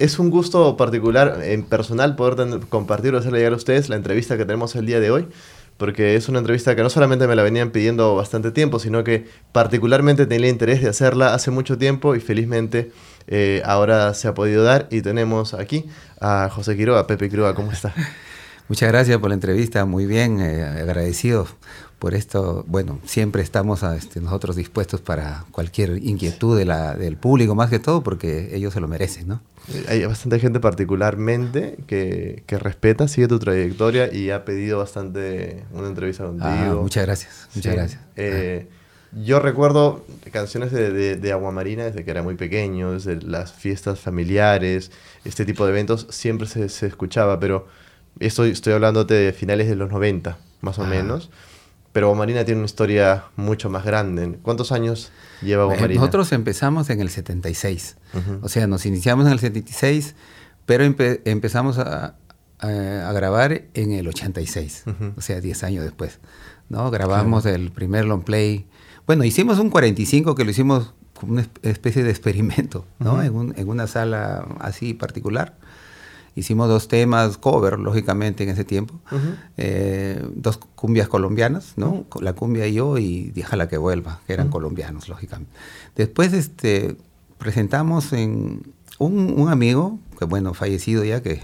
es un gusto particular, en personal, poder compartir o hacerle llegar a ustedes la entrevista que tenemos el día de hoy, porque es una entrevista que no solamente me la venían pidiendo bastante tiempo, sino que particularmente tenía interés de hacerla hace mucho tiempo y felizmente eh, ahora se ha podido dar. Y tenemos aquí a José Quiroga, Pepe Quiroga, ¿cómo está? Muchas gracias por la entrevista, muy bien, eh, agradecido por esto. Bueno, siempre estamos este, nosotros dispuestos para cualquier inquietud de la, del público, más que todo, porque ellos se lo merecen, ¿no? Hay bastante gente particularmente que, que respeta, sigue tu trayectoria y ha pedido bastante una entrevista contigo. Ah, muchas gracias, muchas gracias. Eh, yo recuerdo canciones de, de, de Aguamarina desde que era muy pequeño, desde las fiestas familiares, este tipo de eventos, siempre se, se escuchaba, pero Estoy, estoy hablándote de finales de los 90, más o menos. Pero Marina tiene una historia mucho más grande. ¿Cuántos años lleva Marina? Nosotros empezamos en el 76. O sea, nos iniciamos en el 76, pero empezamos a, a, grabar en el 86. O sea, 10 años después. ¿no? Grabamos el primer long play. Bueno, hicimos un 45 que lo hicimos como una especie de experimento, ¿no? en, un, en, una sala así particular. Hicimos dos temas, cover, lógicamente, en ese tiempo. Eh, dos cumbias colombianas, ¿no? La cumbia y yo y Déjala que vuelva, que eran colombianos, lógicamente. Después este, presentamos en un, amigo, que bueno, fallecido ya, que,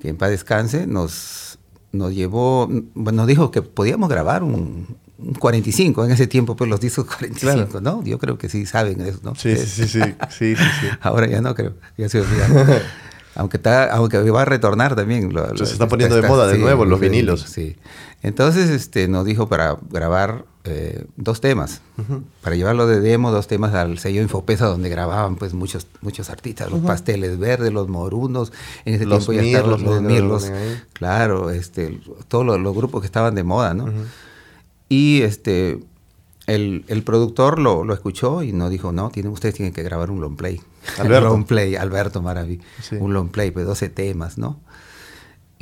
que en paz descanse, nos, nos llevó, bueno, nos dijo que podíamos grabar un, 45, en ese tiempo pues los discos 45, ¿no? Yo creo que sí saben eso, ¿no? Sí, sí, sí, sí, sí, Ahora ya no creo, ya se olvidaron. Aunque, está, aunque va a retornar también. se está poniendo de moda de nuevo los vinilos. Sí. Entonces este, nos dijo para grabar eh, dos temas. Para llevarlo de demo, dos temas al sello Infopesa, donde grababan pues muchos, muchos artistas. Los pasteles verdes, los morunos. En ese los tiempo ya estaban los, mirlos. Claro, este, todos los, grupos que estaban de moda, ¿no? Y este, el, el productor lo, lo, escuchó y nos dijo, no, tienen, ustedes tienen que grabar un long play. Alberto. long play, Alberto Maraví. Un long play, pues 12 temas, ¿no?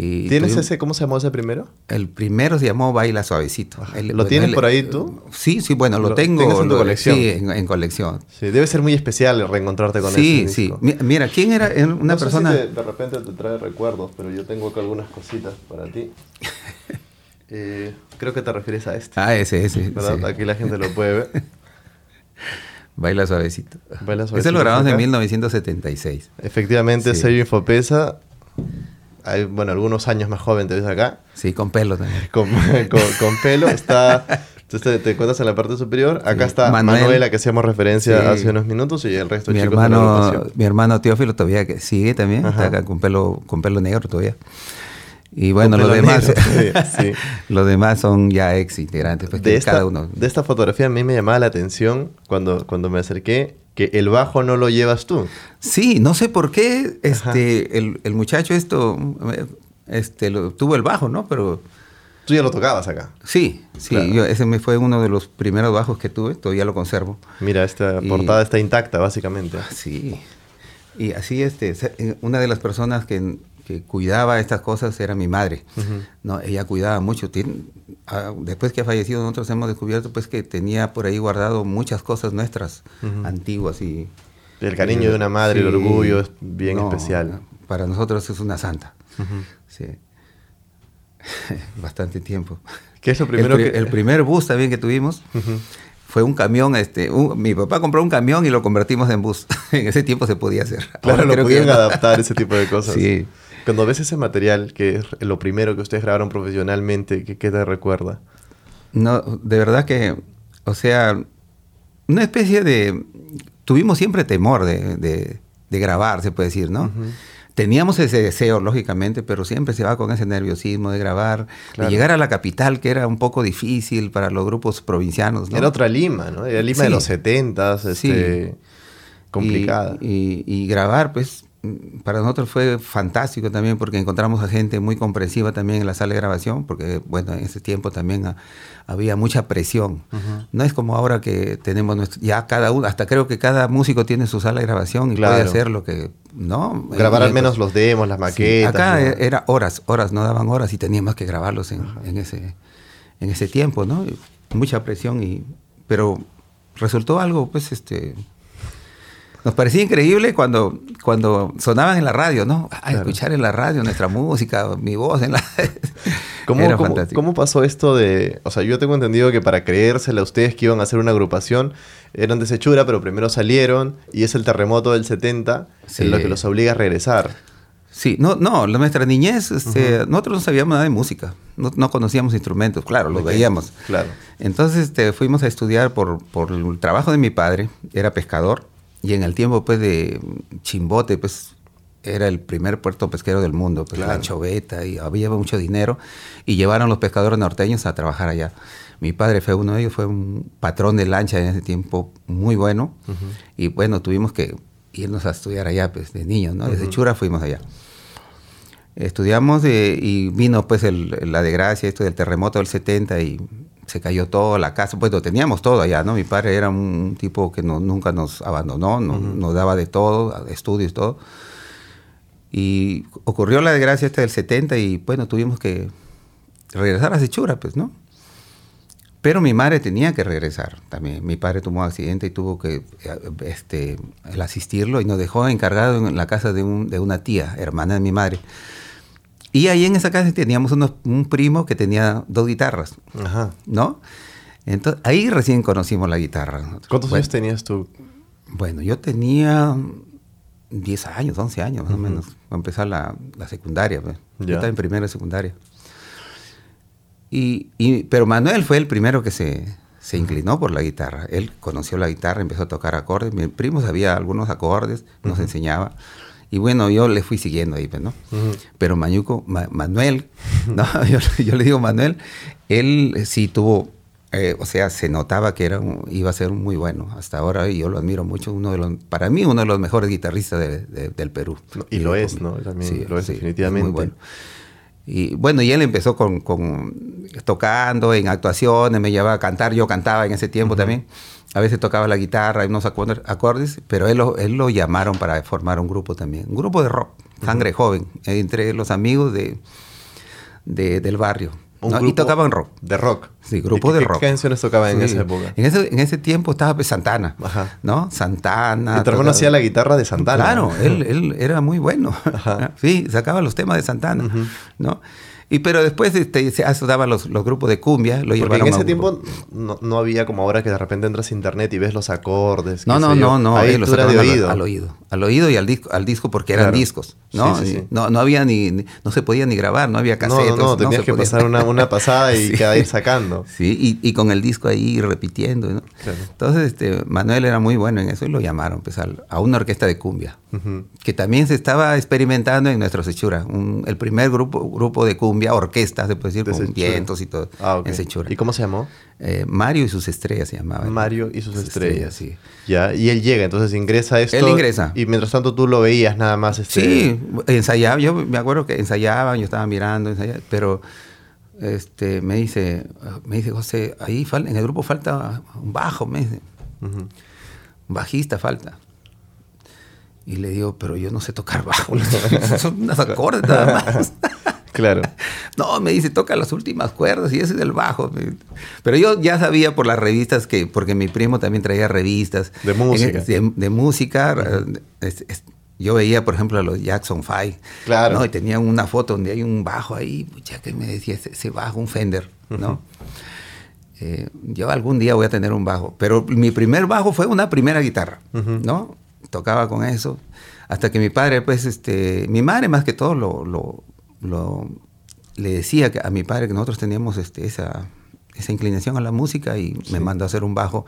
Y ¿Tienes ese, cómo se llamó ese primero? El primero se llamó Baila Suavecito. ¿Lo tienes por ahí tú? Sí, sí, bueno, lo, tengo. en tu colección? Sí, en, colección. Sí, debe ser muy especial reencontrarte con sí, ese Sí, sí. Mira, ¿quién era una persona? de repente te trae recuerdos, pero yo tengo acá algunas cositas para ti. eh, creo que te refieres a este. Ah, ese, ese. Aquí la gente lo puede ver. Baila suavecito. Baila suavecito. Ese lo grabamos en 1976. Efectivamente, sí. sello Infopesa. Hay, bueno, algunos años más joven te ves acá. Sí, con pelo también. con, con, pelo. Está, entonces te, cuentas en la parte superior. Acá está Manuela, que hacíamos referencia hace unos minutos, y el resto mi chicos hermano, Mi hermano Teófilo todavía que sigue también. Está acá con pelo, con pelo negro todavía. Y bueno, los demás, los demás son ya ex integrantes, pues de esta, cada uno. De esta fotografía a mí me llamaba la atención cuando, cuando me acerqué que el bajo no lo llevas tú. Sí, no sé por qué este, el, el, muchacho esto este, lo, tuvo el bajo, ¿no? Pero... Tú ya lo tocabas acá. Sí, sí, yo, ese me fue uno de los primeros bajos que tuve, todavía lo conservo. Mira, esta portada está intacta, básicamente. Sí. Y así, este, una de las personas que que cuidaba estas cosas era mi madre. ¿no? Ella cuidaba mucho. Ah, después que ha fallecido, nosotros hemos descubierto pues, que tenía por ahí guardado muchas cosas nuestras, antiguas. y El cariño de una madre, el orgullo es bien especial. Para nosotros es una santa. Sí. Bastante tiempo. ¿Qué es lo primero el, el primer bus también que tuvimos fue un camión, este, mi papá compró un camión y lo convertimos en bus. en ese tiempo se podía hacer. Claro, lo podían adaptar ese tipo de cosas. Sí. Cuando ves ese material, que es lo primero que ustedes grabaron profesionalmente, ¿qué, te recuerda? No, de verdad que, o sea, una especie de... Tuvimos siempre temor de, de, grabar, se puede decir, ¿no? Teníamos ese deseo, lógicamente, pero siempre se va con ese nerviosismo de grabar, de llegar a la capital, que era un poco difícil para los grupos provincianos. ¿no? Era otra Lima, ¿no? Era Lima de los setentas, este, complicada. y, y, grabar, pues, para nosotros fue fantástico también porque encontramos a gente muy comprensiva también en la sala de grabación, porque bueno, en ese tiempo también había mucha presión. No es como ahora que tenemos ya cada uno, hasta creo que cada músico tiene su sala de grabación y puede hacer lo que, ¿no? Grabar al menos los demos, las maquetas. acá era horas, horas, no daban horas y teníamos que grabarlos en, ese, en ese tiempo, ¿no? Mucha presión y, pero resultó algo, pues, este, nos parecía increíble cuando, cuando sonaban en la radio, ¿no? A escuchar en la radio nuestra música, mi voz en la... ¿Cómo, Era cómo, ¿Cómo pasó esto de...? O sea, yo tengo entendido que para creérsela a ustedes que iban a hacer una agrupación, eran de Sechura, pero primero salieron y es el terremoto del 70 en lo que los obliga a regresar. Sí, no, no, nuestra niñez, este, nosotros no sabíamos nada de música, no, conocíamos instrumentos, claro, los veíamos. Claro. Entonces este, fuimos a estudiar por, por el trabajo de mi padre, era pescador, y en el tiempo pues de Chimbote, pues era el primer puerto pesquero del mundo, pues la choveta, y había mucho dinero, y llevaron los pescadores norteños a trabajar allá. Mi padre fue uno de ellos, fue un patrón de lancha en ese tiempo muy bueno, y bueno, tuvimos que irnos a estudiar allá, pues, de niños, ¿no? Desde Chura fuimos allá. Estudiamos eh, y vino, pues, la desgracia, esto del terremoto del 70 y se cayó toda la casa, pues lo teníamos todo allá, ¿no? Mi padre era un tipo que no, nunca nos abandonó, nos daba de todo, estudios, todo. Y ocurrió la desgracia esta del 70 y, bueno, tuvimos que regresar a Sechura, pues, ¿no? Pero mi madre tenía que regresar también. Mi padre tuvo un accidente y tuvo que este, el asistirlo y nos dejó encargado en la casa de, un, de una tía, hermana de mi madre. Y ahí en esa casa teníamos un primo que tenía dos guitarras, Ajá. ¿no? Entonces, ahí recién conocimos la guitarra. ¿Cuántos años tenías tú? Bueno, yo tenía 10 años, 11 años más o menos, a empezar la, la secundaria. Pues. Yo estaba en primera secundaria. Y, pero Manuel fue el primero que se, se inclinó por la guitarra. Él conoció la guitarra, empezó a tocar acordes. Mi primo sabía algunos acordes, nos enseñaba. Y bueno, yo le fui siguiendo ahí, pues, ¿no? Pero Mañuco, Manuel, ¿no? Yo, le digo Manuel, él sí tuvo, eh, o sea, se notaba que era iba a ser muy bueno hasta ahora y yo lo admiro mucho, uno de los, para mí uno de los mejores guitarristas del Perú. Y, lo es, ¿no? También sí, lo es definitivamente. Muy bueno. Y bueno, y él empezó con, tocando en actuaciones, me llevaba a cantar, yo cantaba en ese tiempo también. A veces tocaba la guitarra y unos acordes, pero él lo, él lo llamaron para formar un grupo también, un grupo de rock, sangre joven, entre los amigos de, del barrio y tocaban rock. De rock. Sí, grupo de rock. ¿Qué canciones tocaban en esa época? En ese, en ese tiempo estaba pues, Santana, Ajá. ¿no? Santana. Y tu hermano hacía la guitarra de Santana. Claro, él, él, era muy bueno. Ajá. Sí, sacaba los temas de Santana, ¿no? Y pero después este, se daban los, los, grupos de cumbia, lo Porque en ese tiempo no, no, había como ahora que de repente entras a internet y ves los acordes. No, no, no, no, Ahí los de oído. Al, oído. Al oído y al disco, al disco porque eran discos, ¿no? No, no había ni, no se podía ni grabar, no había casetes. No, no, no tenías que pasar una, una, pasada y quedar ir sacando. Sí, y, y, con el disco ahí repitiendo, ¿no? Entonces, este, Manuel era muy bueno en eso y lo llamaron pues, a una orquesta de cumbia, que también se estaba experimentando en nuestro Sechura, el primer grupo, grupo de cumbia, orquesta, se puede decir, con vientos y todo, ah, en Sechura. ¿Y cómo se llamó? Eh, Mario y sus estrellas se llamaba. Mario y sus, estrellas. sí. Ya, y él llega, entonces ingresa a esto. Él ingresa. Y mientras tanto tú lo veías nada más. Este... Sí, ensayaba, yo me acuerdo que ensayaban, yo estaba mirando, pero este, me dice, me dice José, ahí en el grupo falta un bajo, me dice. Un bajista falta. Y le digo, pero yo no sé tocar bajo, son unas acordes nada más. Claro. No, me dice, toca las últimas cuerdas y ese es el bajo. Pero yo ya sabía por las revistas que, porque mi primo también traía revistas. De música. De, música. yo veía, por ejemplo, a los Jackson Five. Claro. ¿no? Y tenían una foto donde hay un bajo ahí, ya que me decía, ese, bajo, un Fender, ¿no? Eh, yo algún día voy a tener un bajo. Pero mi primer bajo fue una primera guitarra, ¿no? Tocaba con eso. Hasta que mi padre, pues, este, mi madre más que todo lo, lo, le decía a mi padre que nosotros teníamos este, esa, esa inclinación a la música y me mandó a hacer un bajo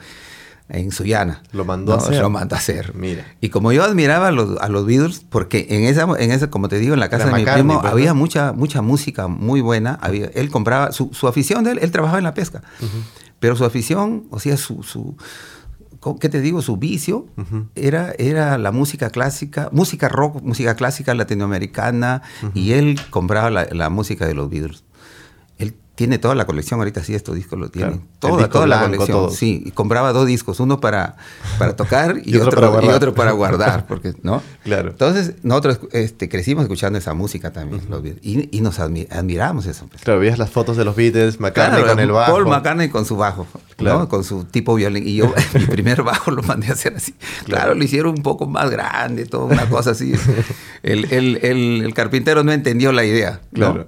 en Suyana. Lo mandó a hacer. Lo mandó a hacer. Mira. Y como yo admiraba a los, a los Beatles, porque en esa, en esa, como te digo, en la casa de mi primo pues, había mucha, mucha música muy buena. Había, él compraba, su, su afición de él, él trabajaba en la pesca. Pero su afición, o sea, su, su, ¿qué te digo? Su vicio era, era la música clásica, música rock, música clásica latinoamericana, y él compraba la, música de los Beatles. Tiene toda la colección, ahorita sí estos discos lo tienen. Toda, toda la colección. Sí, y compraba dos discos, uno para, para tocar y, otro, para y otro para guardar, porque, ¿no? Claro. Entonces, nosotros este, crecimos escuchando esa música también, y, y, nos admiramos eso. Pues. Claro, veías las fotos de los Beatles, McCartney con el bajo. Paul McCartney con su bajo, claro. con su tipo violín. Y yo, mi primer bajo lo mandé a hacer así. Claro, lo hicieron un poco más grande, toda una cosa así. El, el, el, el carpintero no entendió la idea. Claro.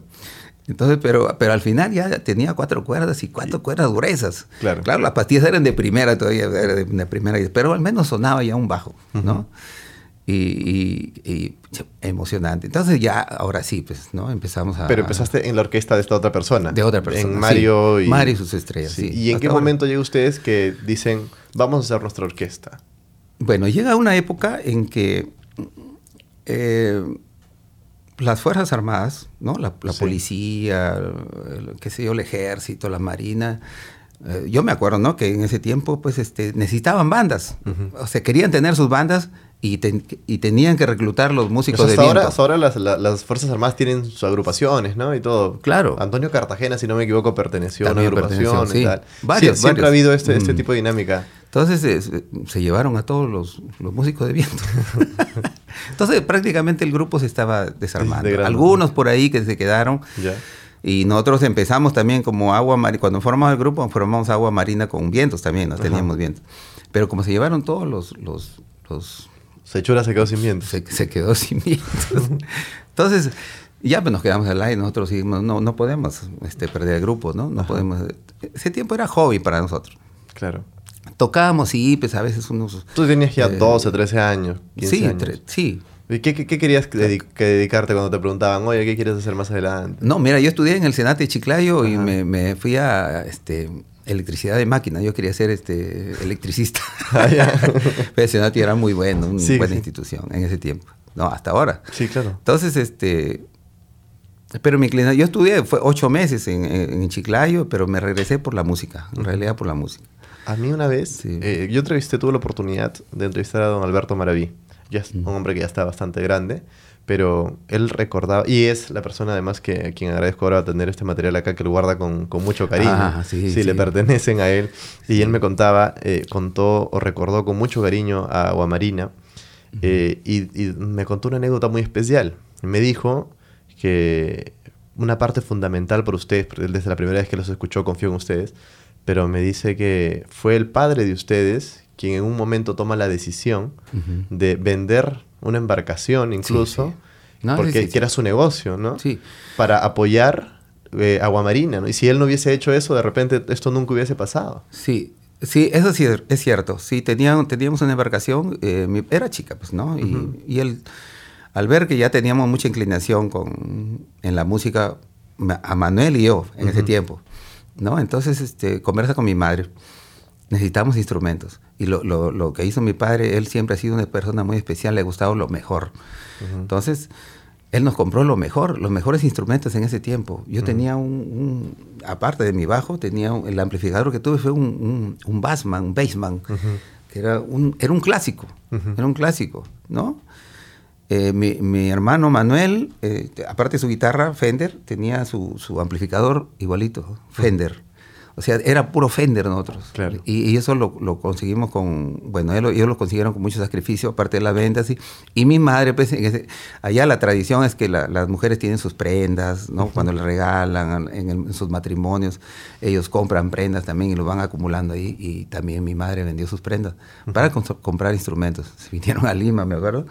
Entonces, pero, pero al final ya tenía cuatro cuerdas y cuatro cuerdas gruesas. Claro. Claro, las pastillas eran de primera todavía, de, primera, pero al menos sonaba ya un bajo, ¿no? y, emocionante. Entonces ya, ahora sí, pues, ¿no? Empezamos a... Pero empezaste en la orquesta de esta otra persona. De otra persona. En Mario y... Mario y sus estrellas, sí. ¿Y en qué momento llega ustedes que dicen, vamos a hacer nuestra orquesta? Bueno, llega una época en que... Eh, las Fuerzas Armadas, ¿no? La, policía, el, qué sé yo, el ejército, la marina. Eh, yo me acuerdo, ¿no? Que en ese tiempo, pues, este, necesitaban bandas. O sea, querían tener sus bandas y, y tenían que reclutar los músicos pues de viento. Ahora, ahora las, las, Fuerzas Armadas tienen sus agrupaciones, ¿no? Y todo. Claro. Antonio Cartagena, si no me equivoco, perteneció a una agrupación y tal. Varios, siempre ha habido este, este tipo de dinámica. Entonces se llevaron a todos los, músicos de viento. Entonces prácticamente el grupo se estaba desarmando. Algunos por ahí que se quedaron. Y nosotros empezamos también como agua marina. Cuando formamos el grupo, formamos agua marina con vientos también, no teníamos vientos. Pero como se llevaron todos los... los, los Sechura se quedó sin vientos. Se, quedó sin vientos. Entonces, ya pues nos quedamos al aire, nosotros dijimos, no, no podemos este, perder el grupo, ¿no? No podemos... Ese tiempo era hobby para nosotros. Claro. Tocábamos, sí, pues a veces unos... Tú tenías ya 12, eh, 13 años, 15 sí, años. sí. ¿Y qué, qué, querías dedicarte cuando te preguntaban, oye, qué quieres hacer más adelante? No, mira, yo estudié en el Senate de Chiclayo y me, me, fui a este, electricidad de máquina. Yo quería ser este, electricista. Ah, Pero el Senate era muy bueno, una buena institución en ese tiempo. No, hasta ahora. Sí, claro. Entonces, este... Pero mi inclinación, yo estudié, fue ocho meses en, en Chiclayo, pero me regresé por la música, en realidad por la música. A mí una vez, eh, yo entrevisté, tuve la oportunidad de entrevistar a don Alberto Maraví. Ya es un hombre que ya está bastante grande, pero él recordaba, y es la persona además que a quien agradezco ahora tener este material acá, que lo guarda con, con mucho cariño. Ah, sí, sí, le pertenecen a él. Y él me contaba, eh, contó o recordó con mucho cariño a Aguamarina, eh, y, y me contó una anécdota muy especial. Me dijo que una parte fundamental por ustedes, desde la primera vez que los escuchó, confío en ustedes, pero me dice que fue el padre de ustedes quien en un momento toma la decisión de vender una embarcación incluso, porque era su negocio, ¿no? Sí. Para apoyar eh, Aguamarina, ¿no? Y si él no hubiese hecho eso, de repente esto nunca hubiese pasado. Sí, sí, eso sí es cierto. Sí, teníamos, teníamos una embarcación, eh, era chica, pues, ¿no? Y, él, al ver que ya teníamos mucha inclinación con, en la música, a Manuel y yo en ese tiempo, ¿no? Entonces, este, conversa con mi madre. Necesitamos instrumentos. Y lo, lo, lo, que hizo mi padre, él siempre ha sido una persona muy especial, le ha gustado lo mejor. Entonces, él nos compró lo mejor, los mejores instrumentos en ese tiempo. Yo tenía un, aparte de mi bajo, tenía el amplificador que tuve fue un, un, Bassman, un Bassman, que era un, era un clásico, era un clásico, ¿no? Eh, mi, hermano Manuel, eh, aparte de su guitarra, Fender, tenía su, amplificador igualito, Fender. O sea, era puro Fender nosotros. Y, eso lo, conseguimos con, bueno, ellos, lo consiguieron con mucho sacrificio, aparte de la venta, así. Y mi madre, pues, allá la tradición es que las mujeres tienen sus prendas, ¿no? Cuando le regalan en, sus matrimonios, ellos compran prendas también y lo van acumulando ahí. Y también mi madre vendió sus prendas para comprar instrumentos. Se vinieron a Lima, me acuerdo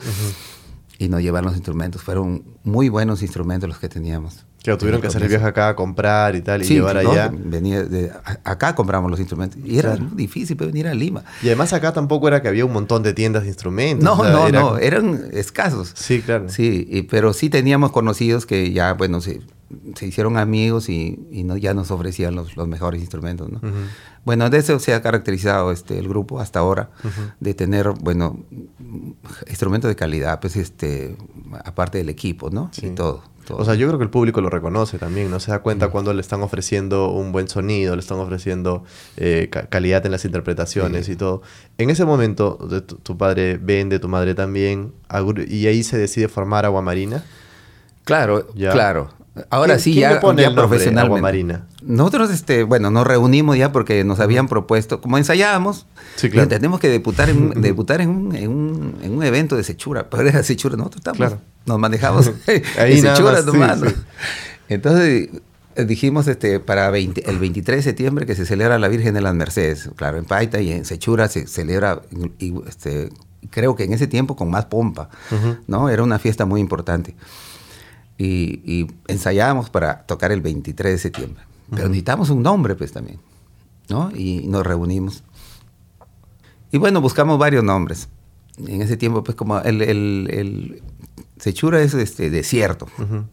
y nos llevaron los instrumentos. Fueron muy buenos instrumentos los que teníamos. Que tuvieron que hacer el viaje acá a comprar y tal, y llevar allá. Venía de, acá compramos los instrumentos. Y era difícil venir a Lima. Y además acá tampoco era que había un montón de tiendas de instrumentos. No, no, no, eran escasos. Sí, claro. Sí, pero sí teníamos conocidos que ya, bueno, se, se hicieron amigos y, no, ya nos ofrecían los, los mejores instrumentos, ¿no? Bueno, de eso se ha caracterizado este, el grupo hasta ahora, de tener, bueno, instrumentos de calidad, pues, este, aparte del equipo, ¿no? Y todo, O sea, yo creo que el público lo reconoce también, ¿no? Se da cuenta cuando le están ofreciendo un buen sonido, le están ofreciendo eh, calidad en las interpretaciones y todo. En ese momento, tu, padre vende, tu madre también, y ahí se decide formar Agua Marina. Claro, claro. Ahora sí, ya, pone ya profesionalmente. Marina? Nosotros, este, bueno, nos reunimos ya porque nos habían propuesto, como ensayábamos, sí, claro. tenemos que debutar, en, debutar en, un, en, un, en, un, evento de Sechura. Pero era Sechura, nosotros estamos, claro. nos manejamos Ahí en Sechura nomás. Sí, sí. Entonces dijimos este, para 20, el 23 de septiembre que se celebra la Virgen de las Mercedes. Claro, en Paita y en Sechura se celebra, y, este, creo que en ese tiempo con más pompa, uh -huh. ¿no? Era una fiesta muy importante. Y, y, ensayábamos para tocar el 23 de septiembre. Pero uh -huh. necesitamos un nombre, pues, también, ¿no? Y nos reunimos. Y bueno, buscamos varios nombres. En ese tiempo, pues, como el, el, el Sechura es este, desierto. Uh -huh.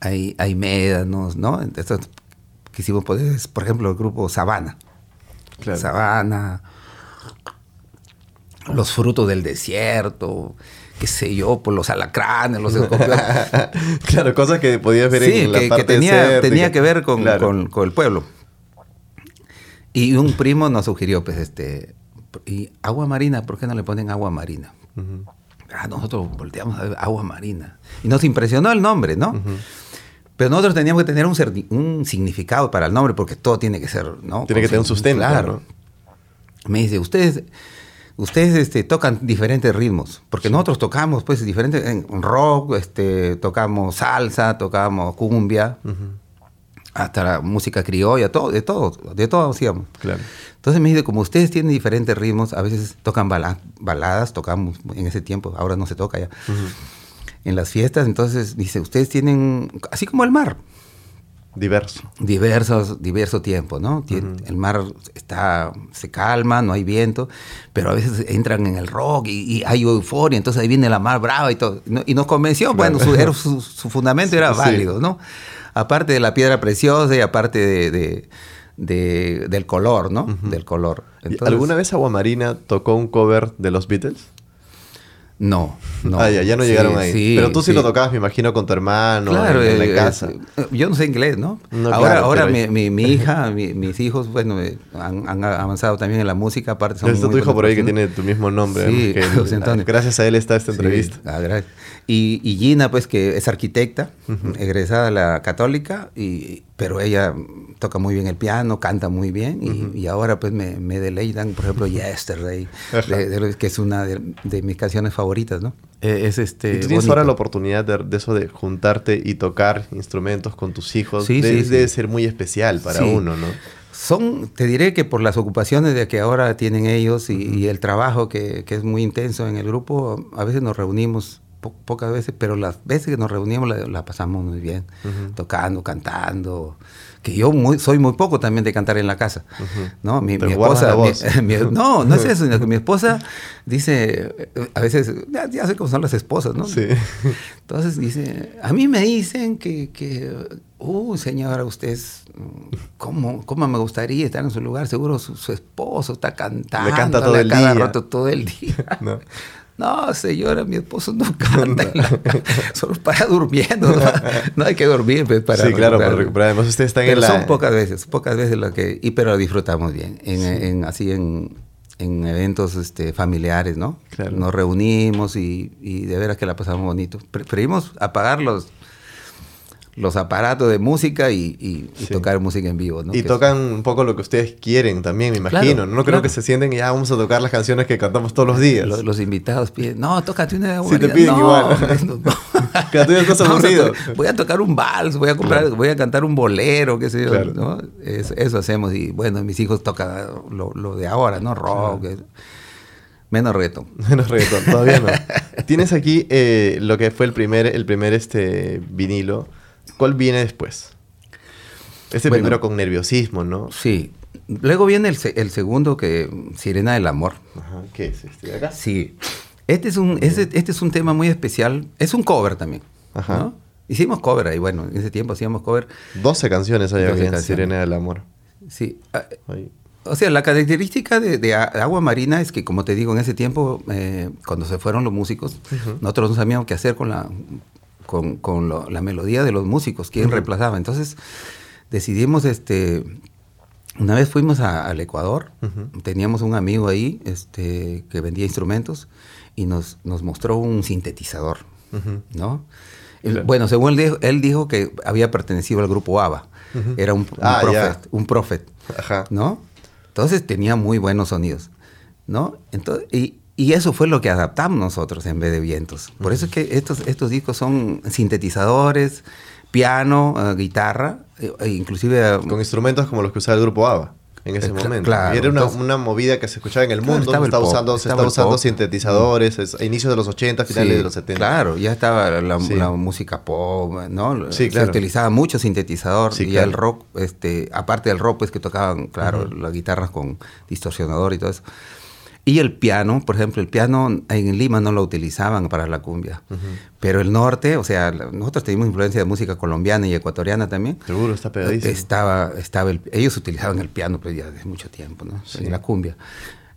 Hay, hay médanos, ¿no? Entonces, quisimos poner, por ejemplo, el grupo Sabana. Claro. Sabana, los frutos del desierto, qué sé yo, por los alacranes, los claro, cosas que podías ver sí, en la que, parte que tenía, tenía que ver con, Claro. con, con el pueblo. Y un primo nos sugirió, pues, este, y agua marina, ¿por qué no le ponen agua marina? Ah, nosotros volteamos a ver agua marina. Y nos impresionó el nombre, ¿no? Pero nosotros teníamos que tener un, significado para el nombre, porque todo tiene que ser, ¿no? Tiene que tener un sustento, Claro. Me dice, ustedes, ustedes este, tocan diferentes ritmos, porque nosotros tocamos, pues, diferentes, en rock, este, tocamos salsa, tocamos cumbia, hasta la música criolla, todo, de todo, de todo hacíamos. Claro. Entonces me dice, como ustedes tienen diferentes ritmos, a veces tocan bala- baladas, tocamos en ese tiempo, ahora no se toca ya, en las fiestas, entonces dice, ustedes tienen, así como el mar, Diverso. diversos, diverso tiempo, ¿no? El mar está, se calma, no hay viento, pero a veces entran en el rock y, y hay euforia, entonces ahí viene la mar brava y todo. ¿no? Y nos convenció, bueno, su, era- su- su fundamento era Sí. válido, ¿no? Aparte de la piedra preciosa y aparte de, de- de- del color, ¿no? Del color. ¿Y Entonces- ¿Alguna vez Agua Marina tocó un cover de los Beatles? No, no. ah, ya, ya no Sí, llegaron ahí. sí, Pero tú sí, sí. lo tocabas, me imagino, con tu hermano, Claro, en, en la eh, casa. eh, yo no sé inglés, ¿no? No, ahora claro, ahora mi, mi- mi hija, mi- mis hijos, bueno, eh, han, han avanzado también en la música, aparte son Está tu hijo por ahí que tiene tu mismo nombre. Sí, que- gracias a él está esta entrevista. ah, gracias. Y, y Gina, pues, que es arquitecta, egresada de la católica, y, pero ella toca muy bien el piano, canta muy bien, y, ahora, pues, me, me deleitan, por ejemplo, Yesterday, de- de que es una de, de mis canciones favoritas, ¿no? Eh, es este. y tú tienes bonito. ahora la oportunidad de, eso de juntarte y tocar instrumentos con tus hijos. Sí, sí, sí. Debe ser muy especial para uno, ¿no? Son, te diré que por las ocupaciones de que ahora tienen ellos y, y el trabajo que, que es muy intenso en el grupo, a veces nos reunimos, po- pocas veces, pero las veces que nos reunimos la, la pasamos muy bien, Ujú. tocando, cantando. Que yo muy, soy muy poco también de cantar en la casa. Ujú. ¿no? Mi, mi esposa. mi- mi- no, no es eso, sino que mi esposa dice, a veces, ya, ya sé cómo son las esposas, ¿no? Sí. Entonces dice, a mí me dicen que, que uh, señora, usted es, ¿cómo, ¿cómo me gustaría estar en su lugar? Seguro su, su esposo está cantando. Le canta todo el cada día. rato, todo el día. No. No, señora, mi esposo no canta. Solo para durmiendo. No, No hay que dormir pues, para sí, claro, recuperar. Además, ustedes están Pero en la... son pocas veces, pocas veces lo que... Y pero disfrutamos bien, en, en- así en, en eventos este, familiares, ¿no? Claro. Nos reunimos y, y de veras que la pasamos bonito. Preferimos apagar los, los aparatos de música y, y- y Sí. tocar música en vivo, ¿no? Y Que tocan un poco lo que ustedes quieren también, me Claro, imagino. no creo claro. que se sienten y ya vamos a tocar las canciones que cantamos todos los días. Los, los invitados piden, no, tócate una de Sí, te Guardia". piden No, igual. no, a voy a tocar un vals, voy a comprar, Claro. voy a cantar un bolero, qué sé yo. Eso, eso hacemos y bueno, mis hijos tocan lo, lo de ahora, ¿no? Rock, eh, menos reto. Menos reggaetón, todavía no. Tienes aquí eh, lo que fue el primer, el primer este, vinilo. ¿Cuál viene después? Este Bueno. primero con nerviosismo, ¿no? Sí. Luego viene el, el segundo que Sirena del Amor. Ajá, ¿Qué es este de acá? Sí. Este es un, este, este es un tema muy especial. Es un cover también. Ajá. ¿no? Hicimos cover ahí, bueno, en ese tiempo hacíamos cover. 12 canciones hay 12 aquí en. Sirena del Amor. Sí. Ah, Ahí. O sea, la característica de, Agua Marina es que, como te digo, en ese tiempo, eh, cuando se fueron los músicos, nosotros no sabíamos qué hacer con la, con, con lo- la melodía de los músicos, quién Ujú. reemplazaba. Entonces, decidimos, este, una vez fuimos a- al Ecuador, teníamos un amigo ahí este, que vendía instrumentos y nos, nos mostró un sintetizador. ¿no? Bueno, según él dijo, él dijo que había pertenecido al grupo ABBA. Era un, Ah, prophet, un prophet, Ajá. ¿no? Entonces tenía muy buenos sonidos, ¿no? Entonces, y, y eso fue lo que adaptamos nosotros en vez de vientos. Por eso es que estos, estos discos son sintetizadores, piano, eh, guitarra, eh, e inclusive... eh, Con instrumentos como los que usaba el grupo ABBA en ese momento. claro, y era una, entonces- una movida que se escuchaba en el Claro, mundo. estaba se el pop, usando, se estaba usando pop. sintetizadores, es a inicios de los 80, finales Sí, de los 70. Claro, ya estaba la, Sí. la música pop, ¿no? Sí, Se claro. utilizaba mucho sintetizador y el rock, este, aparte del rock, pues que tocaban, claro, las guitarras con distorsionador y todo eso. Y el piano, por ejemplo, el piano en Lima no lo utilizaban para la cumbia. Pero el norte, o sea, nosotros teníamos influencia de música colombiana y ecuatoriana también. Seguro, está pegadísimo. Estaba, estaba el- ellos utilizaban el piano pues, ya desde mucho tiempo, ¿no? Sí. En la cumbia.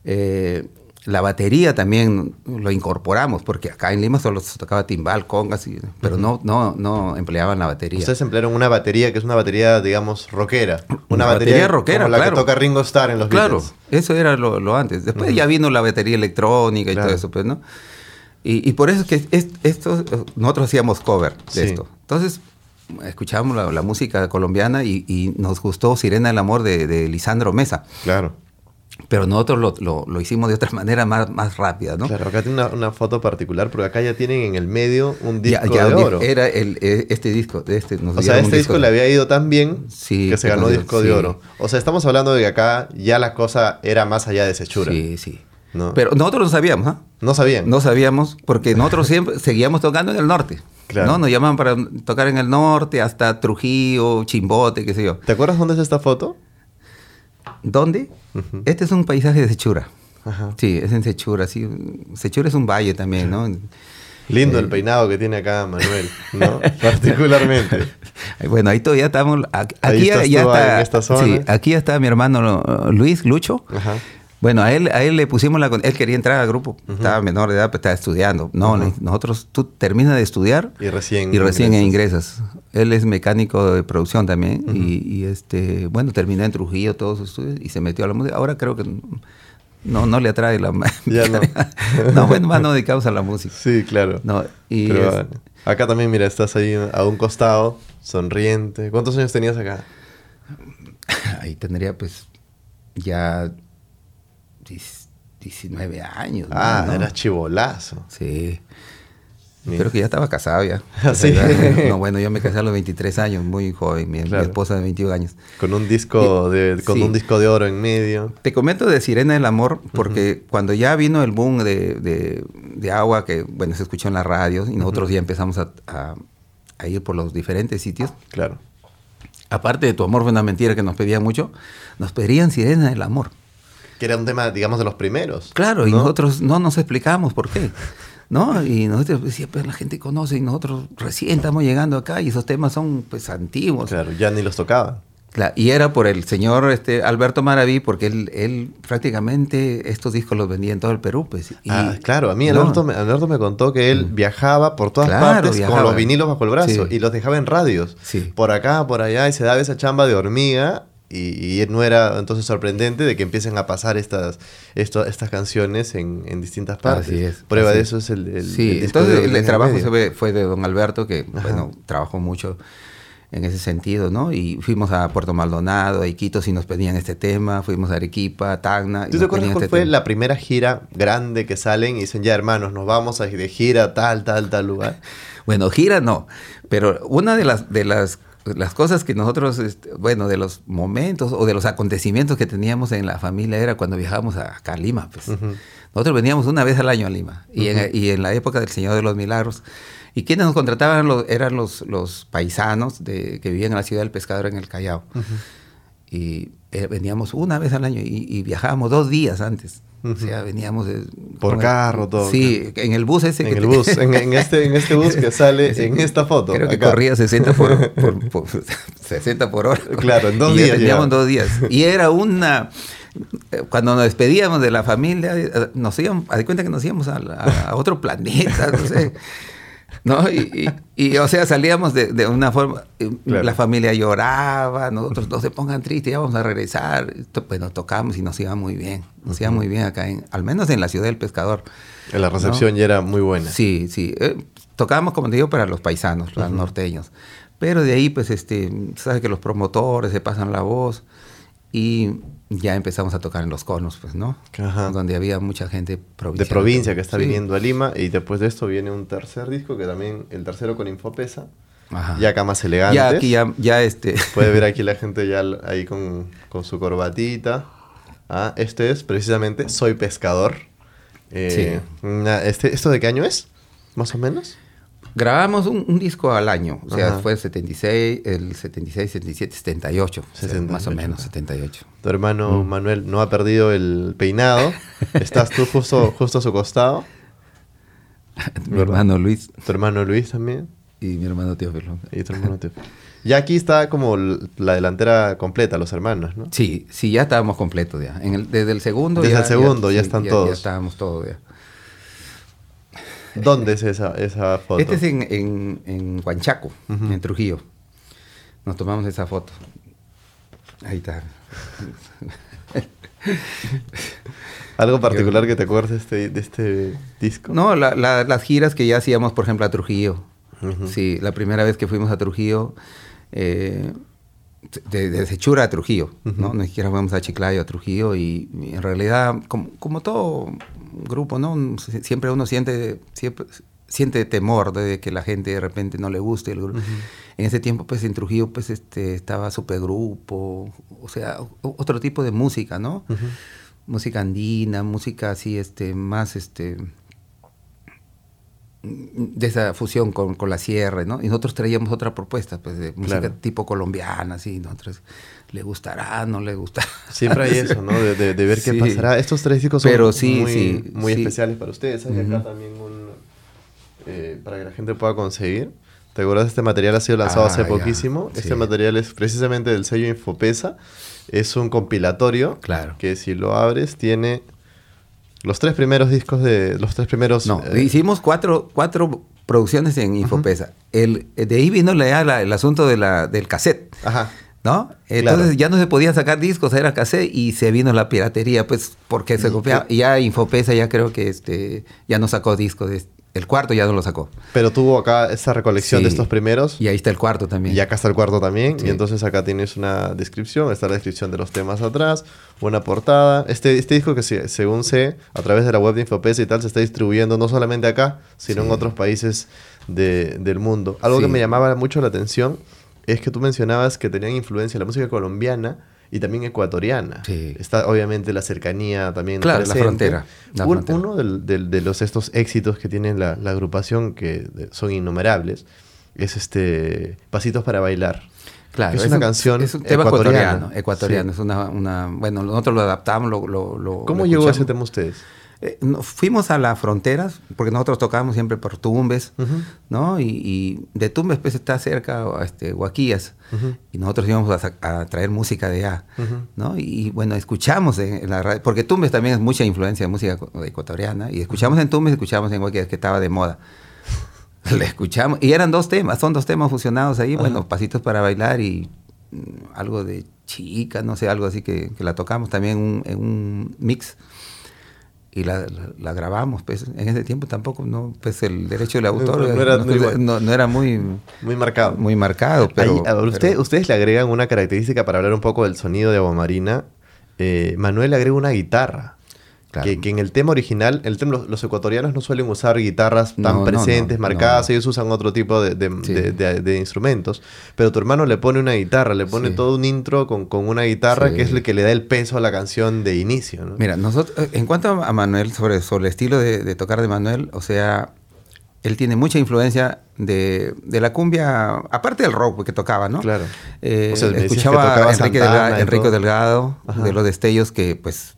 Eh, la batería también lo incorporamos, porque acá en Lima solo se tocaba timbal, congas, y- pero no, no, no empleaban la batería. Ustedes emplearon una batería que es una batería, digamos, rockera. Una, Una batería, batería rockera, como la claro. que toca Ringo Starr en los Claro, Beatles. eso era lo, lo antes. Después ya vino la batería electrónica y Claro. todo eso, pues, ¿no? Y, y por eso es que es- esto, nosotros hacíamos cover de Sí. esto. Entonces, escuchábamos la, la música colombiana y, y nos gustó Sirena del Amor de, de Lisandro Mesa. Claro. Pero nosotros lo, lo- lo hicimos de otra manera más, más rápida, ¿no? Claro, acá tiene una, una foto particular, porque acá ya tienen en el medio un disco Ya- ya de oro. Era el, eh, este disco, de este, nos O sea, este disco de- le había ido tan bien Sí, que se ganó disco de sí. oro. O sea, estamos hablando de que acá ya la cosa era más allá de Sechura. Sí, sí. ¿no? Pero nosotros no sabíamos, ¿ah? no sabían. No sabíamos, porque nosotros siempre seguíamos tocando en el norte. Claro. ¿no? Nos llamaban para tocar en el norte, hasta Trujillo, Chimbote, qué sé yo. ¿Te acuerdas dónde es esta foto? ¿Dónde? Este es un paisaje de Sechura. Ajá. Sí, es en Sechura. Sí. Sechura es un valle también, ¿no? Lindo Eh, el peinado que tiene acá Manuel, ¿no? Particularmente. Bueno, ahí todavía estamos. Aquí, Ahí ya, ya está. en esta zona. Sí, aquí ya está mi hermano Luis Lucho. Ajá. Bueno, a él, a él le pusimos la... Él quería entrar al grupo. Estaba menor de edad, pero estaba estudiando. No, nosotros... Tú terminas de estudiar Y recién. y recién ingresas. ingresas. Él es mecánico de producción también. y, y, este bueno, terminó en Trujillo todos sus estudios y se metió a la música. Ahora creo que no, no le atrae la... Ya no. no, bueno, más nos dedicamos a la música. Sí, claro. No, y Pero, es- acá también, mira, estás ahí a un costado, sonriente. ¿Cuántos años tenías acá? ahí tendría pues ya... dis- 19 años. Ah, ¿no? eras chivolazo. Sí. Mira. Creo que ya estaba casado ya. Ah, ¿sí? No, bueno, yo me casé a los 23 años, muy joven, mi, esposa de 21 años. Con un disco de, con Sí. un disco de oro en medio. Te comento de Sirena del Amor porque cuando ya vino el boom de, de- de agua, que bueno, se escuchó en las radios y nosotros ya empezamos a, a- a ir por los diferentes sitios, Claro. aparte de Tu Amor fue una mentira que nos pedían mucho, nos pedían Sirena del Amor. Que era un tema, digamos, de los primeros. Claro, y ¿no? nosotros no nos explicamos por qué. ¿No? Y nosotros decíamos, pues la gente conoce y nosotros recién estamos llegando acá y esos temas son pues antiguos. Claro, ya ni los tocaban. Cla- y era por el señor este, Alberto Maraví, porque él, él prácticamente estos discos los vendía en todo el Perú. Pues, y- ah, claro, a mí no, Alberto, me, Alberto me contó que él viajaba por todas Claro, partes viajaba. con los vinilos bajo el brazo Sí. y los dejaba en radios. Sí. Por acá, por allá, y se daba esa chamba de hormiga. Y, y no era entonces sorprendente de que empiecen a pasar estas, esto- estas canciones en, en distintas partes. Así es, Prueba así de es. eso es el, el- sí, el de entonces el, el trabajo se ve- fue de don Alberto, que Ajá. bueno, trabajó mucho en ese sentido, ¿no? Y fuimos a Puerto Maldonado, a Iquitos y nos pedían este tema, fuimos a Arequipa, a Tacna. ¿Tú te acuerdas cuál este fue tema. la primera gira grande que salen y dicen, ya hermanos, nos vamos a de gira a tal, tal, tal lugar? Bueno, gira no, pero una de las, de las, las cosas que nosotros, este, bueno, de los momentos o de los acontecimientos que teníamos en la familia era cuando viajábamos a, acá a Lima, pues. Nosotros veníamos una vez al año a Lima y, en, y en la época del Señor de los Milagros. Y quienes nos contrataban los- eran los, los paisanos de, que vivían en la ciudad del pescador en el Callao. Y eh, veníamos una vez al año y, y viajábamos dos días antes. O sea, veníamos... de- Por el- carro, todo. Sí, en el bus ese. En que el te- bus, en, en este, en este bus que sale Sí. en esta foto. Creo que acá. corría 60 por, por- por- 60 por hora. Claro, en dos Y días Teníamos dos días. Y era una... Cuando nos despedíamos de la familia, eh, nos íbamos, haz de cuenta que nos íbamos a, a otro planeta, no sé. ¿No? Y, o sea, salíamos de, una forma, eh, la familia lloraba, nosotros no se pongan tristes, ya vamos a regresar. Bueno, tocamos y nos iba muy bien, nos iba muy bien acá, en, al menos en la ciudad del pescador. La recepción ya era muy buena. Sí, sí. Eh, tocábamos, como te digo, para los paisanos, los norteños. Pero de ahí, pues, este, sabes que los promotores se pasan la voz y ya empezamos a tocar en los conos, pues, ¿no? Ajá. Donde había mucha gente De provincia que está viniendo a Lima y después de esto viene un tercer disco que también, el tercero con Infopesa. Ajá. Ya acá más elegante. Ya aquí, ya, ya este... Puede ver aquí la gente ya ahí con, con su corbatita. Ah, este es precisamente Soy Pescador. Eh, sí. este, ¿Esto de qué año es? ¿Más o menos? Grabamos un, disco al año, o sea, fue el 76, el 76, 77, 78, más o menos 78. Tu hermano mm. Manuel no ha perdido el peinado, estás tú justo, justo a su costado. mi hermano Luis. Tu hermano Luis también. Y mi hermano Teófilo. Y tu hermano Teófilo. Ya aquí está como la delantera completa, los hermanos, ¿no? Sí, sí, ya estábamos completos ya. En el, desde el segundo Desde el segundo ya, están todos. Ya estábamos todos ya. ¿Dónde es esa, esa foto? Este es en, en, en Huanchaco, en Trujillo. Nos tomamos esa foto. Ahí está. ¿Algo particular que te acuerdes de este, de este disco? No, las giras que ya hacíamos, por ejemplo, a Trujillo. Sí, la primera vez que fuimos a Trujillo, eh, de, Sechura a Trujillo, ¿no? Ni siquiera fuimos a Chiclayo, a Trujillo, y, en realidad, como, como, todo grupo, ¿no? Siempre uno siente, siempre, siente temor de que la gente de repente no le guste el grupo. En ese tiempo, pues, en Trujillo, pues, este, estaba Supergrupo, o sea, otro tipo de música, ¿no? Música andina, música así, este, más, este de esa fusión con, con, la sierra, ¿no? Y nosotros traíamos otra propuesta, pues de música tipo colombiana, así, nosotros le gustará, no le gustará. Siempre hay eso, ¿no? De, de, ver qué pasará. Estos tres discos son Pero sí, muy, muy especiales para ustedes. Hay acá también un... Eh, para que la gente pueda conseguir. ¿Te acuerdas? Este material ha sido lanzado hace ah, poquísimo. Este material es precisamente del sello Infopesa. Es un compilatorio. Claro. Que si lo abres tiene los tres primeros discos de. Los tres primeros. No, eh, hicimos cuatro, cuatro producciones en Infopesa. el, de ahí vino la, el asunto de la, del cassette. Ajá. ¿No? Entonces ya no se podían sacar discos, era cassette y se vino la piratería, pues, porque se copiaba. Y ya Infopesa ya creo que este ya no sacó discos de, el cuarto ya no lo sacó. Pero tuvo acá esa recolección de estos primeros. Y ahí está el cuarto también. Y acá está el cuarto también. Y entonces acá tienes una descripción, está la descripción de los temas atrás, una portada. Este, este disco que según sé, a través de la web de Infopesa y tal, se está distribuyendo no solamente acá, sino en otros países del mundo. Algo que me llamaba mucho la atención es que tú mencionabas que tenían influencia la música colombiana y también ecuatoriana. Está obviamente la cercanía también. Claro, la frontera. Uno de los estos éxitos que tiene la, agrupación, que son innumerables, es este Pasitos para bailar. Claro, es, una canción es un tema ecuatoriano. Ecuatoriano, es una, una, Bueno, nosotros lo adaptamos, lo... lo ¿Cómo llegó ese tema ustedes? Eh, fuimos a las fronteras, porque nosotros tocábamos siempre por Tumbes, ¿no? Y, de Tumbes pues está cerca este, Huaquillas, y nosotros íbamos a, traer música de allá, ¿no? Y, bueno, escuchamos en, la radio, porque Tumbes también es mucha influencia de música ecuatoriana, y escuchamos en Tumbes, escuchamos en Huaquillas, que estaba de moda. Le escuchamos, y eran dos temas, son dos temas fusionados ahí, bueno, pasitos para bailar y mm, algo de chica, no sé, algo así que, la tocamos también en un mix y la, la, grabamos pues en ese tiempo tampoco no pues el derecho del autor no, era, muy muy marcado. muy marcado pero, usted, ustedes le agregan una característica para hablar un poco del sonido de Agua Marina eh, Manuel le agrega una guitarra que, en el tema original, el tema, los, ecuatorianos no suelen usar guitarras tan presentes, marcadas, ellos usan otro tipo de, instrumentos. Pero tu hermano le pone una guitarra, le pone todo un intro con, una guitarra que es el que le da el peso a la canción de inicio. Mira, nosotros, eh, en cuanto a Manuel, sobre, sobre el estilo de, tocar de Manuel, o sea, él tiene mucha influencia de, la cumbia, aparte del rock que tocaba, ¿no? Claro. Eh, escuchaba a Enrique, Delgado, Delgado de los destellos que, pues,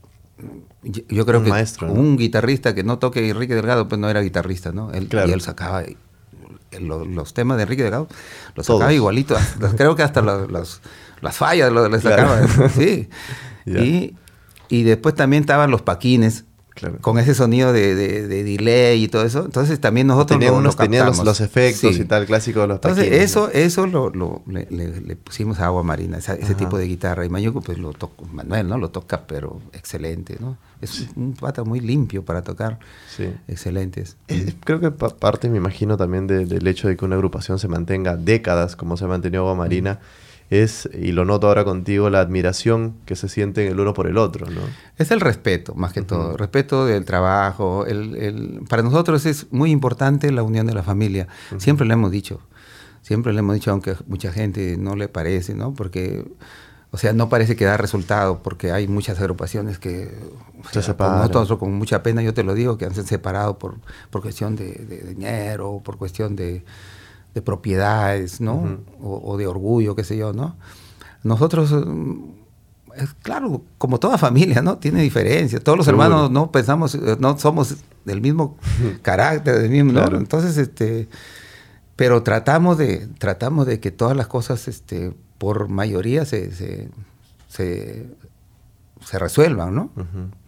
yo creo que un guitarrista que no toque Enrique Delgado, pues no era guitarrista, ¿no? Él, Y él sacaba los, temas de Enrique Delgado, los sacaba igualito. creo que hasta las fallas los, sacaba. Sí. Y, y, después también estaban los paquines. Con ese sonido de, de, delay y todo eso. Entonces también nosotros Tenía unos, los, efectos y tal, clásico de los Entonces eso, eso lo, lo le, pusimos a Agua Marina, ese tipo de guitarra. Y Mayuco pues lo toca, Manuel, ¿no? Lo toca, pero excelente, ¿no? Es un pata muy limpio para tocar. Sí. Excelentes. Creo que parte, me imagino, también del hecho de que una agrupación se mantenga décadas, como se ha mantenido Agua Marina es, y lo noto ahora contigo, la admiración que se siente el uno por el otro, ¿no? Es el respeto, más que todo. Respeto del trabajo. El, para nosotros es muy importante la unión de la familia. Siempre lo hemos dicho. Siempre lo hemos dicho, aunque mucha gente no le parece, ¿no? Porque, o sea, no parece que da resultado, porque hay muchas agrupaciones que... se separan. Nosotros, con mucha pena, yo te lo digo, que han se separado por, por cuestión de, de dinero, por cuestión de de propiedades, ¿no? o, de orgullo, qué sé yo, ¿no? Nosotros, mm, es claro, como toda familia, ¿no? Tiene diferencias. Todos los hermanos no pensamos, eh, no somos del mismo carácter, del mismo, ¿no? Entonces, este, pero tratamos de, tratamos de que todas las cosas, este, por mayoría se, se, se resuelvan, ¿no?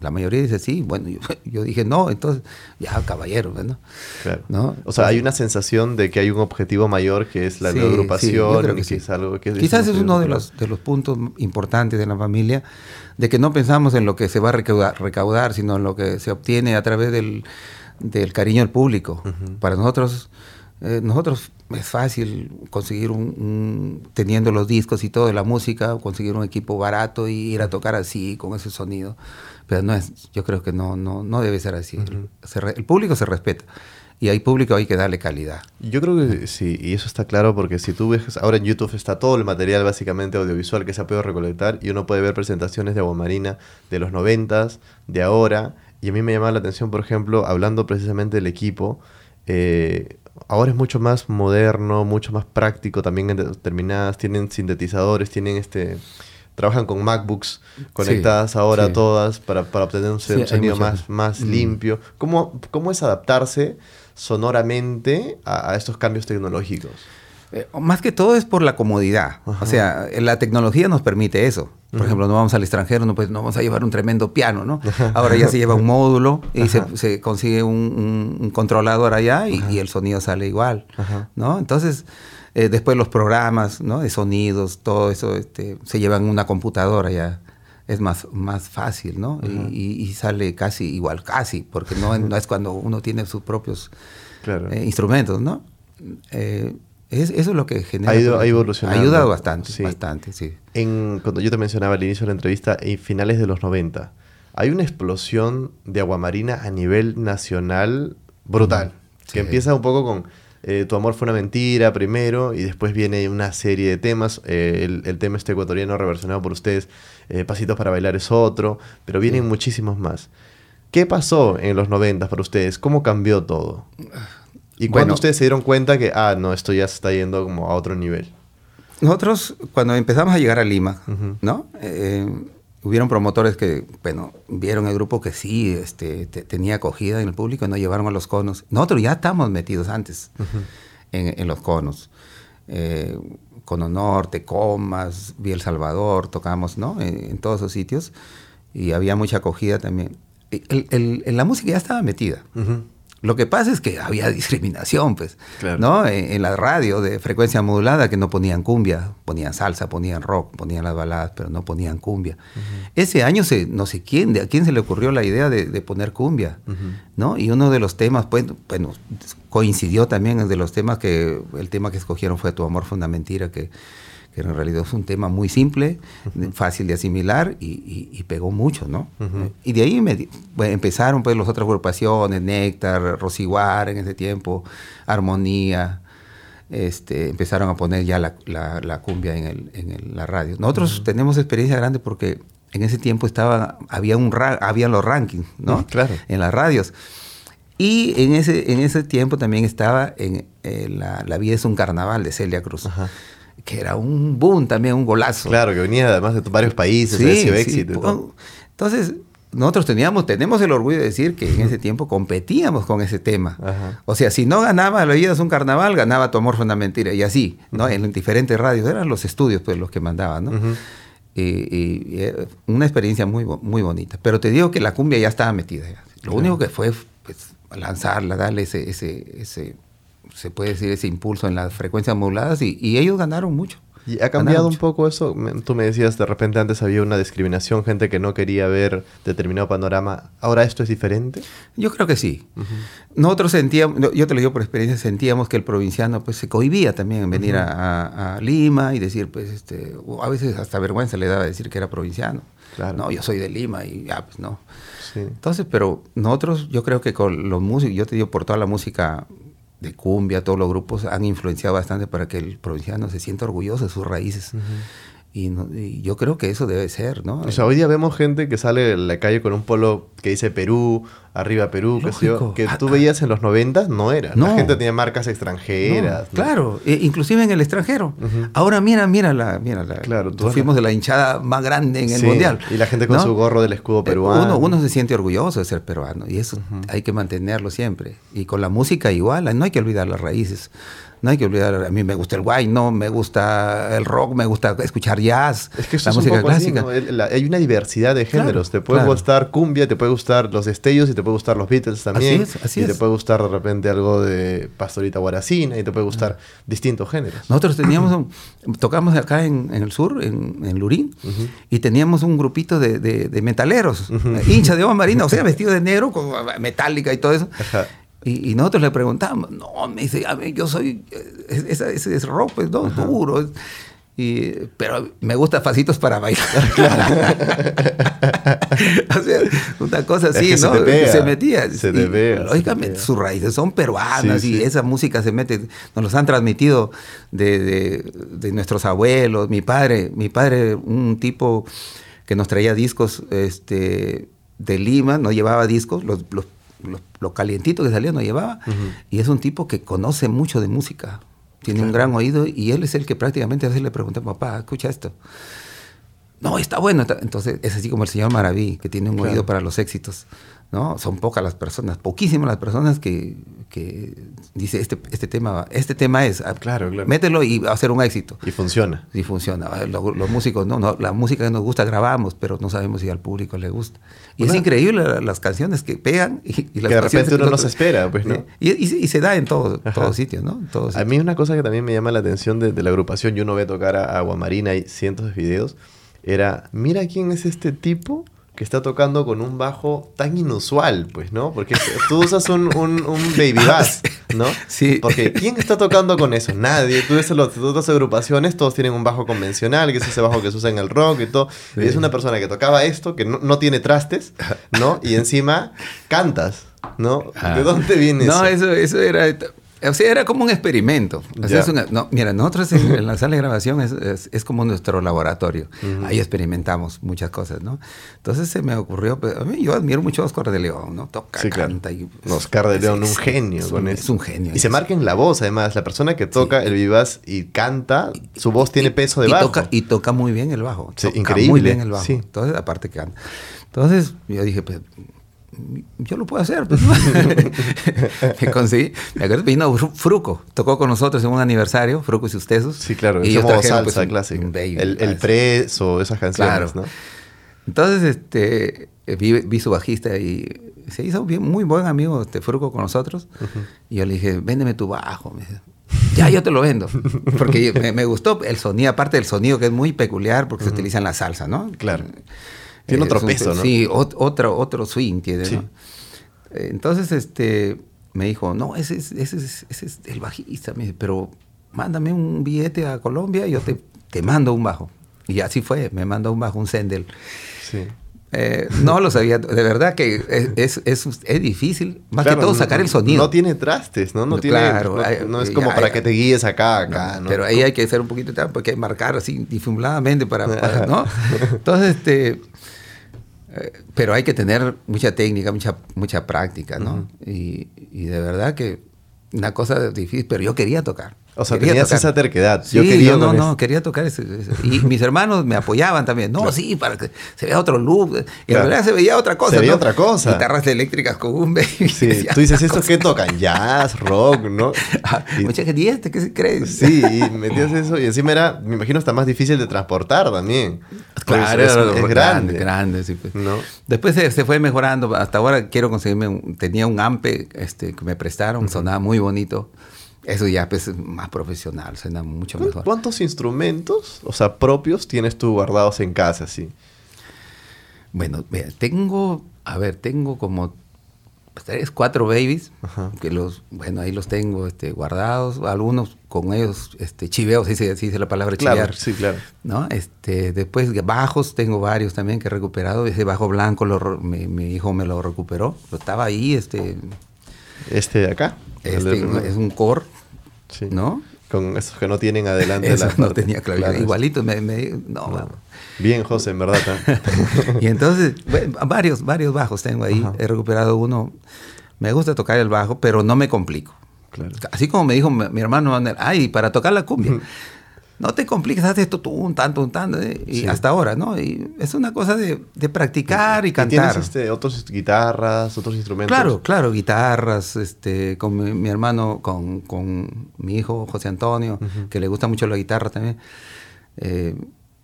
La mayoría dice sí, bueno, yo, dije no, entonces ya caballero, ¿no? Claro. ¿no? O sea, hay una sensación de que hay un objetivo mayor que es la agrupación, que, es algo que Quizás es uno de los, de los puntos importantes de la familia, de que no pensamos en lo que se va a recaudar, sino en lo que se obtiene a través del, del cariño del público. Para nosotros eh, nosotros es fácil conseguir un, teniendo los discos y todo de la música, conseguir un equipo barato y ir a tocar así, con ese sonido. Pero no es, yo creo que no, no, no debe ser así. el, público se respeta. Y hay público hay que darle calidad. Yo creo que sí, y eso está claro porque si tú ves, ahora en YouTube está todo el material básicamente audiovisual que se ha podido recolectar y uno puede ver presentaciones de Agua Marina de los noventas, de ahora, y a mí me llama la atención, por ejemplo, hablando precisamente del equipo, eh, ahora es mucho más moderno, mucho más práctico también en determinadas, tienen sintetizadores, tienen este trabajan con MacBooks conectadas ahora todas para, obtener un, sonido más, más mm. limpio. ¿Cómo, ¿Cómo, es adaptarse sonoramente a estos cambios tecnológicos? Eh, más que todo es por la comodidad. O sea, la tecnología nos permite eso. Por ejemplo, no vamos al extranjero, no, pues, no vamos a llevar un tremendo piano, ¿no? Ahora ya se lleva un módulo y se, consigue un, controlador allá y, el sonido sale igual, ¿no? Entonces, eh, después los programas, ¿no? De sonidos, todo eso este, se llevan una computadora ya. Es más, más fácil, ¿no? y, sale casi igual, casi, porque no, no, es cuando uno tiene sus propios eh, instrumentos, ¿no? Eso es lo que genera. Ha, ido, ha evolucionado. ayuda bastante, bastante, sí. En, cuando yo te mencionaba al inicio de la entrevista, en finales de los 90, hay una explosión de aguamarina a nivel nacional brutal. Que empieza un poco con eh, Tu amor fue una mentira primero y después viene una serie de temas. Eh, el, tema este ecuatoriano reversionado por ustedes, eh, Pasitos para bailar es otro, pero vienen muchísimos más. ¿Qué pasó en los 90 para ustedes? ¿Cómo cambió todo? ¿Y cuando ustedes se dieron cuenta que, ah, no, esto ya se está yendo como a otro nivel? Nosotros, cuando empezamos a llegar a Lima, ¿no? Eh, hubieron promotores que, bueno, vieron el grupo que sí este, tenía acogida en el público y nos llevaron a los conos. Nosotros ya estamos metidos antes en, los conos. Eh, Cono Norte, Comas, Vía El Salvador, tocamos, ¿no? En, todos esos sitios y había mucha acogida también. El, la música ya estaba metida. Lo que pasa es que había discriminación, pues, ¿no? En, la radio de frecuencia modulada que no ponían cumbia, ponían salsa, ponían rock, ponían las baladas, pero no ponían cumbia. Ese año se, no sé quién, de a quién se le ocurrió la idea de, poner cumbia, ¿no? Y uno de los temas, pues, bueno, coincidió también de los temas que, el tema que escogieron fue Tu amor fue una mentira, que que en realidad es un tema muy simple, fácil de asimilar y, pegó mucho, ¿no? Y de ahí empezaron pues las otras agrupaciones, Néctar, Rosiguar en ese tiempo, Armonía, este, empezaron a poner ya la, cumbia en, el, en la radio. Nosotros tenemos experiencia grande porque en ese tiempo estaba, había, un había los rankings, ¿no? Claro. En las radios. Y en ese, en ese tiempo también estaba en, eh, la, la, vida es un carnaval de Celia Cruz. Ajá que era un boom también, un golazo. Claro, que venía además de varios países, sí, éxito. Entonces, nosotros teníamos, tenemos el orgullo de decir que en ese tiempo competíamos con ese tema. O sea, si no ganaba la es un carnaval, ganaba tu amor fue una mentira. Y así, ¿no? En diferentes radios, eran los estudios pues los que mandaban, ¿no? y, eh, una experiencia muy, muy bonita. Pero te digo que la cumbia ya estaba metida. Lo único que fue pues, lanzarla, darle ese, ese, ese, se puede decir, ese impulso en las frecuencias moduladas y, y ellos ganaron mucho. ¿Y ha cambiado un poco eso? Tú me decías, de repente antes había una discriminación, gente que no quería ver determinado panorama. ¿Ahora esto es diferente? Yo creo que sí. Nosotros sentíamos, yo te lo digo por experiencia, sentíamos que el provinciano pues se cohibía también en venir a, Lima y decir, pues, este, a veces hasta vergüenza le daba decir que era provinciano. Claro. No, yo soy de Lima y ya, pues no. Entonces, pero nosotros, yo creo que con los músicos, yo te digo por toda la música de cumbia, todos los grupos han influenciado bastante para que el provinciano se sienta orgulloso de sus raíces. Y, yo creo que eso debe ser, ¿no? O sea, hoy día vemos gente que sale en la calle con un polo que dice Perú, arriba Perú, que ah, tú ah. veías en los 90, no era. La gente tenía marcas extranjeras. Claro, e inclusive en el extranjero. Ahora mira, mira la, mira la. Claro, tú fuimos de la hinchada más grande en el mundial. Y la gente con su gorro del escudo eh, peruano. Uno, se siente orgulloso de ser peruano y eso hay que mantenerlo siempre. Y con la música igual, no hay que olvidar las raíces. No hay que olvidar, a mí me gusta el guay, no, me gusta el rock, me gusta escuchar jazz, es que la música clásica. hay una diversidad de géneros. te puede gustar cumbia, te puede gustar los destellos y te puede gustar los Beatles también. Así es, así y te puede gustar de repente algo de Pastorita Guaracina y te puede gustar distintos géneros. Nosotros teníamos, tocamos acá en, el sur, en, Lurín, y teníamos un grupito de, metaleros, hincha de Ova Marina, o sea, vestido de negro, con metálica y todo eso. Y, nosotros le preguntamos, no, me dice, a mí, yo soy, ese, ese es rock, pues, no, duro. Y, pero me gusta pasitos para bailar. o sea, una cosa así, ¿no? Se, metía. Se te Lógicamente, sus raíces son peruanas y esa música se mete, nos los han transmitido de, de, nuestros abuelos. Mi padre, mi padre, un tipo que nos traía discos este, de Lima, no llevaba discos, los, los lo, calientito que salía no llevaba. Y es un tipo que conoce mucho de música. Tiene un gran oído y él es el que prácticamente a veces le pregunta, papá, escucha esto. No, está bueno. Entonces es así como el señor Maraví, que tiene un oído para los éxitos. ¿no? Son pocas las personas, poquísimas las personas que, que dice este, este tema, este tema es, ah, claro, mételo y va a ser un éxito. Y funciona. Y funciona. Ah, los, músicos, no, no, la música que nos gusta grabamos, pero no sabemos si al público le gusta. Y es increíble las canciones que pegan y, las que de repente uno no se espera, pues, ¿no? Y, y, se da en todos sitios, ¿no? A mí una cosa que también me llama la atención de, la agrupación, y uno ve tocar a Aguamarina, hay cientos de videos, era, mira quién es este tipo que está tocando con un bajo tan inusual, pues, ¿no? Porque tú usas un, un, baby bass, ¿no? Sí. Porque ¿quién está tocando con eso? Nadie. Tú ves las otras agrupaciones, todos tienen un bajo convencional, que es ese bajo que se usa en el rock y todo. Y es una persona que tocaba esto, que no, no tiene trastes, ¿no? Y encima cantas, ¿no? ¿De ah. dónde viene eso? No, eso, eso era o sea, era como un experimento. no, mira, nosotros en, la sala de grabación es, es, como nuestro laboratorio. Ahí experimentamos muchas cosas, ¿no? Entonces se me ocurrió, pues, a mí yo admiro mucho a Oscar de León, ¿no? Toca, canta y... Oscar de León, un genio es, con eso. Es un genio. Y se marca en la voz, además. La persona que toca el vivaz y canta, su voz tiene peso de y bajo. Toca, y toca muy bien el bajo. increíble. muy bien el bajo. Entonces, aparte que canta. Entonces, yo dije, pues yo lo puedo hacer. Pues, me conseguí. Me acuerdo, vino Fruco, tocó con nosotros en un aniversario, Fruco y sus tesos. Sí, claro, y como salsa pues, clásica. el, el preso, esas canciones, ¿no? Entonces, este, vi, su bajista y se hizo bien, muy buen amigo este Fruco con nosotros. Y yo le dije, véndeme tu bajo. Me dice, ya, yo te lo vendo. Porque me, gustó el sonido, aparte del sonido que es muy peculiar porque se utiliza en la salsa, ¿no? Claro. Tiene otro peso, ¿no? Sí, otro, otro swing tiene, ¿no? Entonces, este, me dijo, no, ese es, ese es, ese es el bajista, me dice, pero mándame un billete a Colombia y yo te, te mando un bajo. Y así fue, me mandó un bajo, un Sendel. Sí. Eh, no lo sabía, de verdad que es, es, es, difícil, más que todo sacar el sonido. No tiene trastes, ¿no? No, tiene, claro, no, es como para que te guíes acá, acá. Pero ahí hay que hacer un poquito, porque hay que marcar así disimuladamente para, para ¿no? Entonces, este, pero hay que tener mucha técnica, mucha, mucha práctica, ¿no? y, de verdad que una cosa difícil, pero yo quería tocar. O sea, Quería tenías tocar. esa terquedad. Sí, yo quería yo no, no, quería tocar ese, ese- Y mis hermanos me apoyaban también. No, sí, para que se vea otro look. Y Claro. en realidad se veía otra cosa. Se veía ¿no? otra cosa. Guitarras eléctricas con un baby. Sí, tú dices, ¿estos qué tocan? Jazz, rock, ¿no? Y- Mucha gente, ¿y este qué se cree? Sí, y metías eso y encima era, me imagino, hasta más difícil de transportar también. Claro, es, es grande, grande. grande, sí, pues. ¿No? Después se, se fue mejorando. Hasta ahora quiero conseguirme. un- tenía un ampe este, que me prestaron, sonaba muy bonito. Eso ya pues, es más profesional, suena mucho ¿Cu- mejor. ¿Cuántos instrumentos, o sea, propios, tienes tú guardados en casa, sí? Bueno, mira, tengo, a ver, tengo como tres, cuatro babies, Ajá. que los, bueno, ahí los tengo este, guardados, algunos con ellos este, chiveo, si se dice la palabra Claro, chivear. sí, claro. ¿no? Este, después bajos, tengo varios también que he recuperado. Ese bajo blanco lo mi, mi hijo me lo recuperó. Pero estaba ahí, este, Este de acá. este, es un core, Sí. ¿no? Con esos que no tienen adelante Eso la no parte. tenía. Claro, Igualito, me, me- no, No. vamos. Bien, José, en verdad. ¿eh? Y entonces, bueno, varios, varios bajos tengo ahí. Ajá. He recuperado uno. Me gusta tocar el bajo, pero no me complico. Claro. Así como me dijo mi, mi hermano, Manuel, ay, para tocar la cumbia. No te compliques, haz esto tú, un tanto, un tanto. eh, Y Sí. hasta ahora, ¿no? Y es una cosa de, de practicar y ¿Y tienes cantar. este, otros guitarras, otros instrumentos? Claro, claro, guitarras, este, con mi, mi hermano, con, con mi hijo José Antonio, que le gusta mucho la guitarra también. Eh,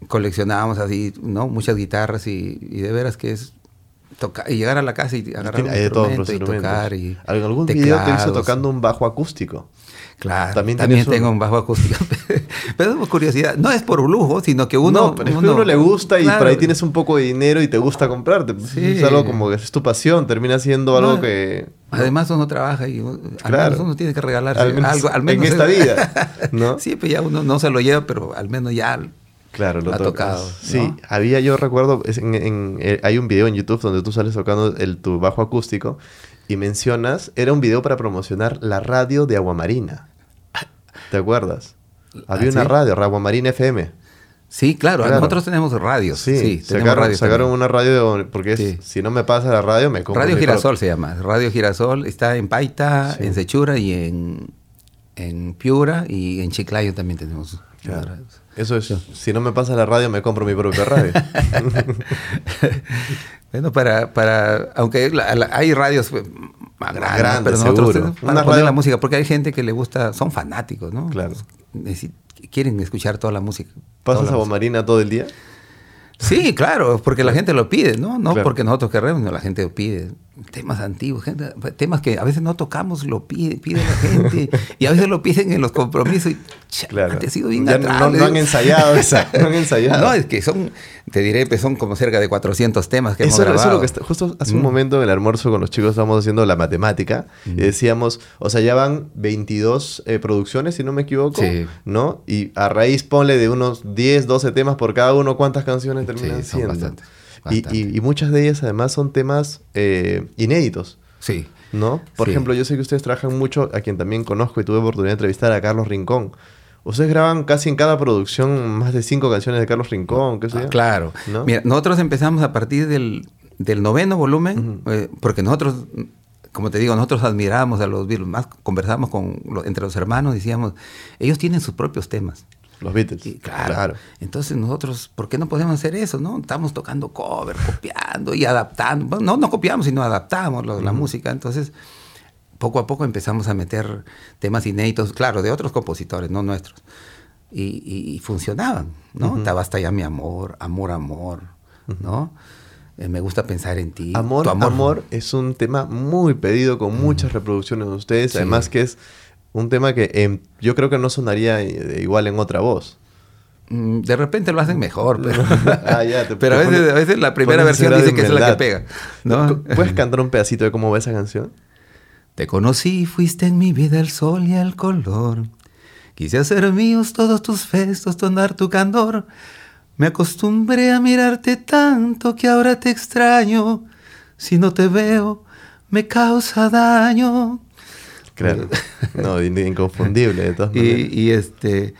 coleccionábamos así, ¿no? Muchas guitarras y, y de veras que es tocar y llegar a la casa y agarrar un de todos los instrumento y tocar y Al- algún video te hizo tocando un bajo acústico. Claro, También también, tengo un bajo acústico. pero es curiosidad, no es por lujo, sino que uno... no, pero es que a uno le gusta y por ahí tienes un poco de dinero y te gusta comprarte. Pues, Sí. Es algo como que es tu pasión, termina siendo algo que... Además uno trabaja y uh, al menos uno tiene que regalarse Al menos algo. Al en menos esta vida, ¿no? sí, pues ya uno no se lo lleva, pero al menos ya Claro, lo ha tocas. tocado, Sí, ¿no? había, yo recuerdo, en- en- eh, hay un video en YouTube donde tú sales tocando el, tu bajo acústico y mencionas, era un video para promocionar la radio de Aguamarina. ¿Te acuerdas? Había ¿Ah, una sí? radio, Aguamarina FM. Sí, claro, Claro. nosotros tenemos radios. Sí, Sí, tenemos sacaron, radios sacaron también. una radio, de- porque es- Sí. si no me pasa la radio, me compro Radio Girasol se llama. Radio Girasol está en Paita, Sí. en Sechura y en, en Piura y en Chiclayo también tenemos. Claro. Eso es, si no me pasa la radio, me compro mi propia radio. Bueno, para, para aunque la- la- hay radios más grandes, grandes, pero nosotros seguro. para Una poner radio- la música, porque hay gente que le gusta, son fanáticos, ¿no? Claro. Quieren escuchar toda la música. ¿Pasas a la música. Aguamarina todo el día? Sí, claro, porque la gente lo pide, ¿no? No Claro. porque nosotros queremos, no, la gente lo pide. Temas antiguos, gente- temas que a veces no tocamos, lo pide, pide la gente. y a veces lo piden en los compromisos y cha, Claro. te sido bien Ya atrás, no, han ensayado esa, no han ensayado. No, es que son, te diré, pues son como cerca de 400 temas que Eso, hemos eso es grabado. lo que está- justo hace un momento en el almuerzo con los chicos estábamos haciendo la matemática y decíamos, o sea, ya van 22 eh, producciones, si no me equivoco, Sí. ¿no? Y a raíz ponle de unos 10, 12 temas por cada uno, ¿cuántas canciones terminan Sí, son siendo? bastantes, Y, bastantes. y- y muchas de ellas además son temas eh, inéditos. Sí. ¿no? Por Sí. ejemplo, yo sé que ustedes trabajan mucho, a quien también conozco y tuve oportunidad de entrevistar a Carlos Rincón. Ustedes graban casi en cada producción más de cinco canciones de Carlos Rincón, qué sé Ah, yo. claro. ¿No? Mira, nosotros empezamos a partir del, del noveno volumen, eh, porque nosotros, como te digo, nosotros admiramos a los Beatles, más conversamos con entre los hermanos, decíamos, ellos tienen sus propios temas. Los Beatles. Y claro. Entonces nosotros, ¿por qué no podemos hacer eso? no Estamos tocando cover, copiando y adaptando. Bueno, no, no copiamos, sino adaptamos lo- la música. Entonces, poco a poco empezamos a meter temas inéditos, claro, de otros compositores, no nuestros. Y, y- y funcionaban, ¿no? Estaba hasta ya mi amor, amor, amor, ¿no? Eh, me gusta pensar en ti. Amor, Tu amor, es un tema muy pedido con muchas reproducciones de ustedes. Sí. Además que es un tema que em, yo creo que no sonaría eh, igual en otra voz. Mm, De repente lo hacen mejor, pero, Ah, ya, te- pero a veces, a veces la primera versión dice que es la que pega. ¿no? ¿Puedes cantar un pedacito de cómo va esa canción? Te conocí, fuiste en mi vida el sol y el color. Quise hacer míos todos tus festos, tonar tu candor. Me acostumbré a mirarte tanto que ahora te extraño. Si no te veo, me causa daño. Claro. No, in- inconfundible de todas maneras. y este,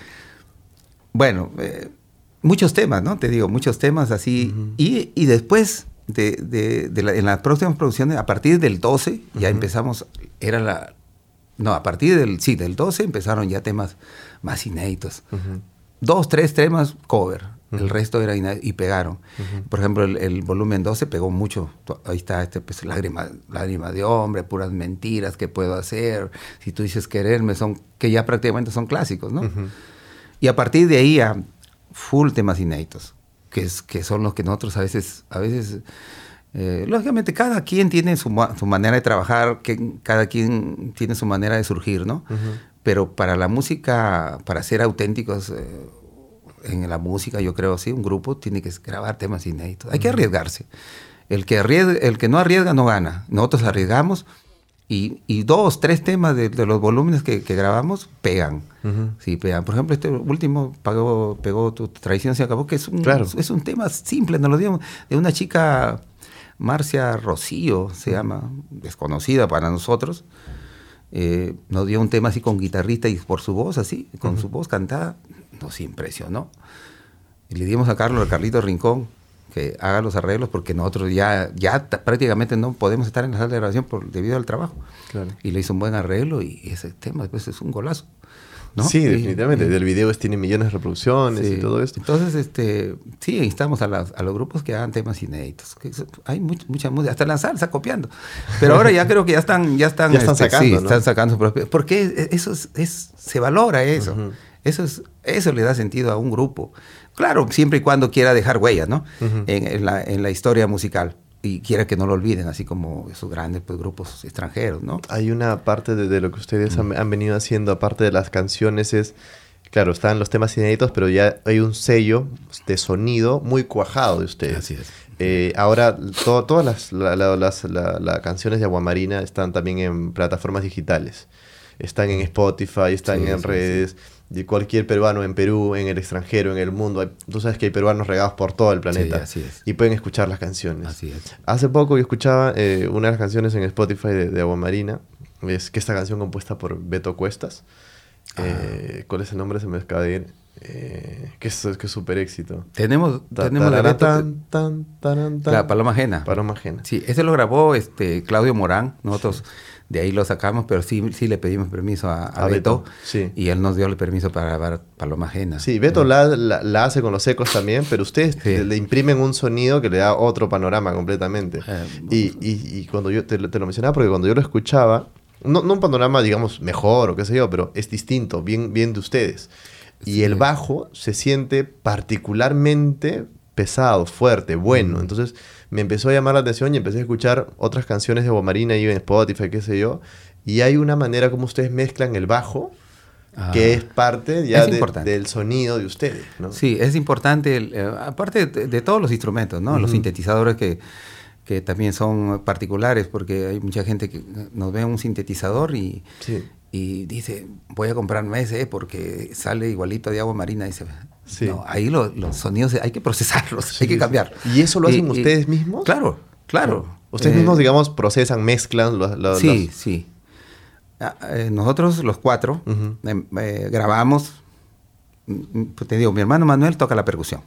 bueno, eh, muchos temas, ¿no? Te digo, muchos temas así. y, y después, de, de- de la- en las próximas producciones, a partir del 12, ya empezamos, era la, no, a partir del, sí, del 12 empezaron ya temas más inéditos. Dos, tres temas cover, el resto era y pegaron. Por ejemplo, el, volumen 12 pegó mucho. Ahí está, este, pues, lágrima, lágrima de hombre, puras mentiras, ¿qué puedo hacer? Si tú dices quererme, son, que ya prácticamente son clásicos, ¿no? Y a partir de ahí, a full temas inéditos, que, es, que son los que nosotros a veces, a veces eh, lógicamente, cada quien tiene su, su, manera de trabajar, que cada quien tiene su manera de surgir, ¿no? Pero para la música, para ser auténticos eh, en la música, yo creo, sí, un grupo tiene que grabar temas inéditos. Hay que arriesgarse. El que, el que no arriesga no gana. Nosotros arriesgamos y, y dos, tres temas de, los volúmenes que, grabamos pegan. Sí, pegan. Por ejemplo, este último pegó, pegó Tu Tradición se acabó, que es un, es un tema simple, nos lo digamos, de una chica Marcia Rocío se llama, desconocida para nosotros, eh, nos dio un tema así con guitarrista y por su voz así, con su voz cantada, nos impresionó. Y le dimos a Carlos, a Carlito Rincón, que haga los arreglos porque nosotros ya, ya prácticamente no podemos estar en la sala de grabación por, debido al trabajo. Y le hizo un buen arreglo y ese tema después es un golazo. Sí, definitivamente. el video tiene millones de reproducciones y todo esto. Entonces, este, sí, instamos a, a, los grupos que hagan temas inéditos. hay mucha, música, hasta la salsa copiando. Pero ahora ya creo que ya están, ya están, están este, sacando, sí, están sacando su propio. Porque eso es, se valora eso. Eso, es, eso le da sentido a un grupo. Claro, siempre y cuando quiera dejar huellas, ¿no? en, la, en la historia musical y quiera que no lo olviden, así como esos grandes pues, grupos extranjeros, ¿no? Hay una parte de, lo que ustedes han, han, venido haciendo, aparte de las canciones, es, claro, están los temas inéditos, pero ya hay un sello de sonido muy cuajado de ustedes. Así es. Eh, ahora, todas las, las canciones de Aguamarina están también en plataformas digitales. Están en Spotify, están en redes de cualquier peruano en Perú, en el extranjero, en el mundo. Tú sabes que hay peruanos regados por todo el planeta. Y pueden escuchar las canciones. Así es. Hace poco yo escuchaba eh, una de las canciones en Spotify de, de Agua Marina. Es que esta canción compuesta por Beto Cuestas. Ah. Eh, ¿Cuál es el nombre? Se me acaba de ir. Eh, que es que súper éxito. Tenemos, tenemos la, tan, tan, la Paloma Ajena. Paloma Ajena. Sí, ese lo grabó este Claudio Morán. Nosotros de ahí lo sacamos, pero sí, sí le pedimos permiso a, Beto, sí. y él nos dio el permiso para grabar Paloma Ajena. Sí, Beto la, la, hace con los ecos también, pero ustedes le, imprimen un sonido que le da otro panorama completamente. Eh, y, y, y, cuando yo te, te, lo mencionaba, porque cuando yo lo escuchaba, no, no, un panorama, digamos, mejor o qué sé yo, pero es distinto, bien, bien de ustedes. Y el bajo se siente particularmente pesado, fuerte, bueno. Entonces me empezó a llamar la atención y empecé a escuchar otras canciones de Bomarina y en Spotify, qué sé yo. Y hay una manera como ustedes mezclan el bajo, que ah. es parte ya del sonido de ustedes. ¿no? Sí, es importante, eh, aparte de, todos los instrumentos, ¿no? los sintetizadores que, que también son particulares, porque hay mucha gente que nos ve un sintetizador y, y dice, voy a comprarme ese porque sale igualito de agua marina. Dice, no, ahí los sonidos hay que procesarlos, hay que cambiar. ¿Y eso lo hacen ustedes mismos? Claro, claro. Ustedes mismos, eh, digamos, procesan, mezclan los... sí, sí. Ah, eh, nosotros los cuatro em, eh, grabamos, pues te digo, mi hermano Manuel toca la percusión.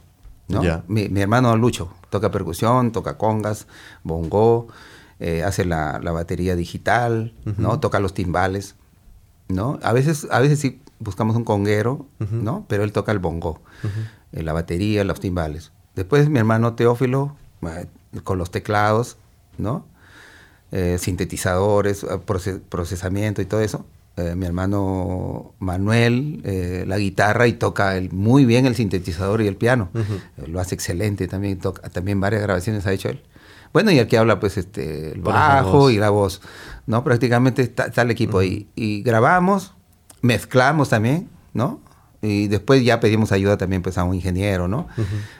¿no? Mi, hermano Lucho toca percusión, toca congas, bongo, hace la, batería digital, ¿no? toca los timbales. ¿No? A veces, a veces sí buscamos un conguero, ¿no? Pero él toca el bongo, eh, la batería, los timbales. Después mi hermano Teófilo, eh, con los teclados, ¿no? Eh, sintetizadores, procesamiento y todo eso. mi hermano Manuel, la guitarra y toca el, muy bien el sintetizador y el piano. lo hace excelente también, toca, también varias grabaciones ha hecho él. Bueno, y el que habla, pues, este, el bajo y la voz. ¿No? Prácticamente está, el equipo ahí. Y grabamos, mezclamos también, ¿no? Y después ya pedimos ayuda también pues a un ingeniero, ¿no?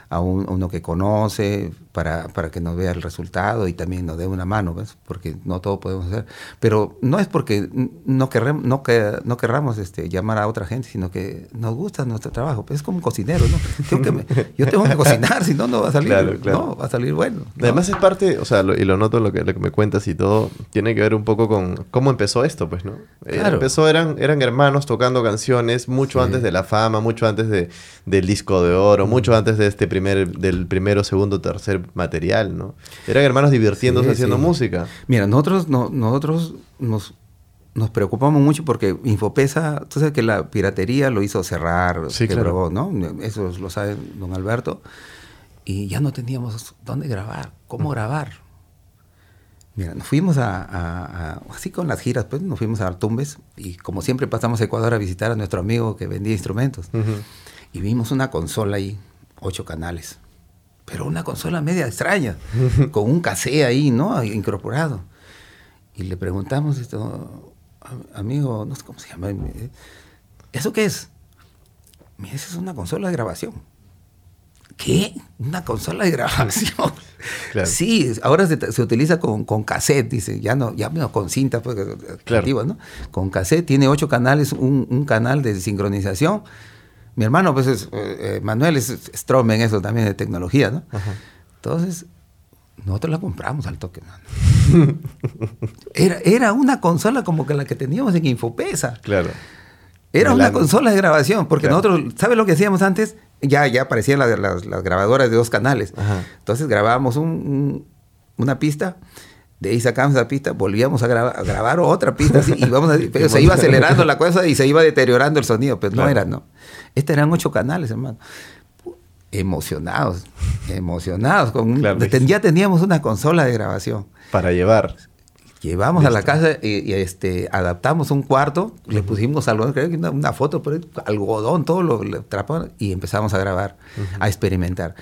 A, uno que conoce para, para, que nos vea el resultado y también nos dé una mano, ¿ves? Porque no todo podemos hacer. Pero no es porque no, querremos, no, que, no querramos este, llamar a otra gente, sino que nos gusta nuestro trabajo. Pues es como un cocinero, ¿no? yo tengo que cocinar, si no, no va a salir, No, va a salir bueno. Además es parte, o sea, y lo noto lo que, lo que me cuentas y todo, tiene que ver un poco con cómo empezó esto, pues, ¿no? Eh, empezó, eran, eran hermanos tocando canciones mucho antes de la fama, mucho antes de, del disco de oro, mucho antes de este primer, del primero, segundo, tercer material, ¿no? Eran hermanos divirtiéndose haciendo música. Mira, nosotros, no, nosotros nos nos preocupamos mucho porque Infopesa, tú sabes que la piratería lo hizo cerrar, sí, claro. ¿no? Eso lo sabe don Alberto. Y ya no teníamos dónde grabar, cómo grabar. Mira, nos fuimos a, así con las giras, pues nos fuimos a Artumbes y como siempre pasamos a Ecuador a visitar a nuestro amigo que vendía instrumentos. Y vimos una consola ahí, ocho canales. Pero una consola media extraña, con un cassette ahí, ¿no? Incorporado. Y le preguntamos esto, amigo, no sé cómo se llama, ¿eso qué es? Mira, esa es una consola de grabación. ¿Qué? ¿Una consola de grabación? Sí, ahora se, utiliza con, con, cassette, dice, ya no, ya no con cinta, pues, claro. ¿no? Con cassette, tiene ocho canales, un, canal de sincronización. Mi hermano, pues, es, eh, Manuel es Strom en eso también de tecnología, ¿no? Entonces, nosotros la compramos al toque, Era, era una consola como que la que teníamos en Infopesa. Claro. Era una consola de grabación, porque nosotros, ¿sabes lo que hacíamos antes? Ya, ya aparecían las, las, grabadoras de dos canales. Entonces grabábamos una pista, de ahí sacábamos la pista, volvíamos a, grabar otra pista, y vamos pero se iba acelerando la cosa y se iba deteriorando el sonido, pero no era, no. Estos eran ocho canales, hermano emocionados, emocionados. Con ya teníamos una consola de grabación. Para llevar. Llevamos a la casa y, este, adaptamos un cuarto, le pusimos algodón, creo que una, foto, algodón, todo lo, atrapamos y empezamos a grabar, a experimentar.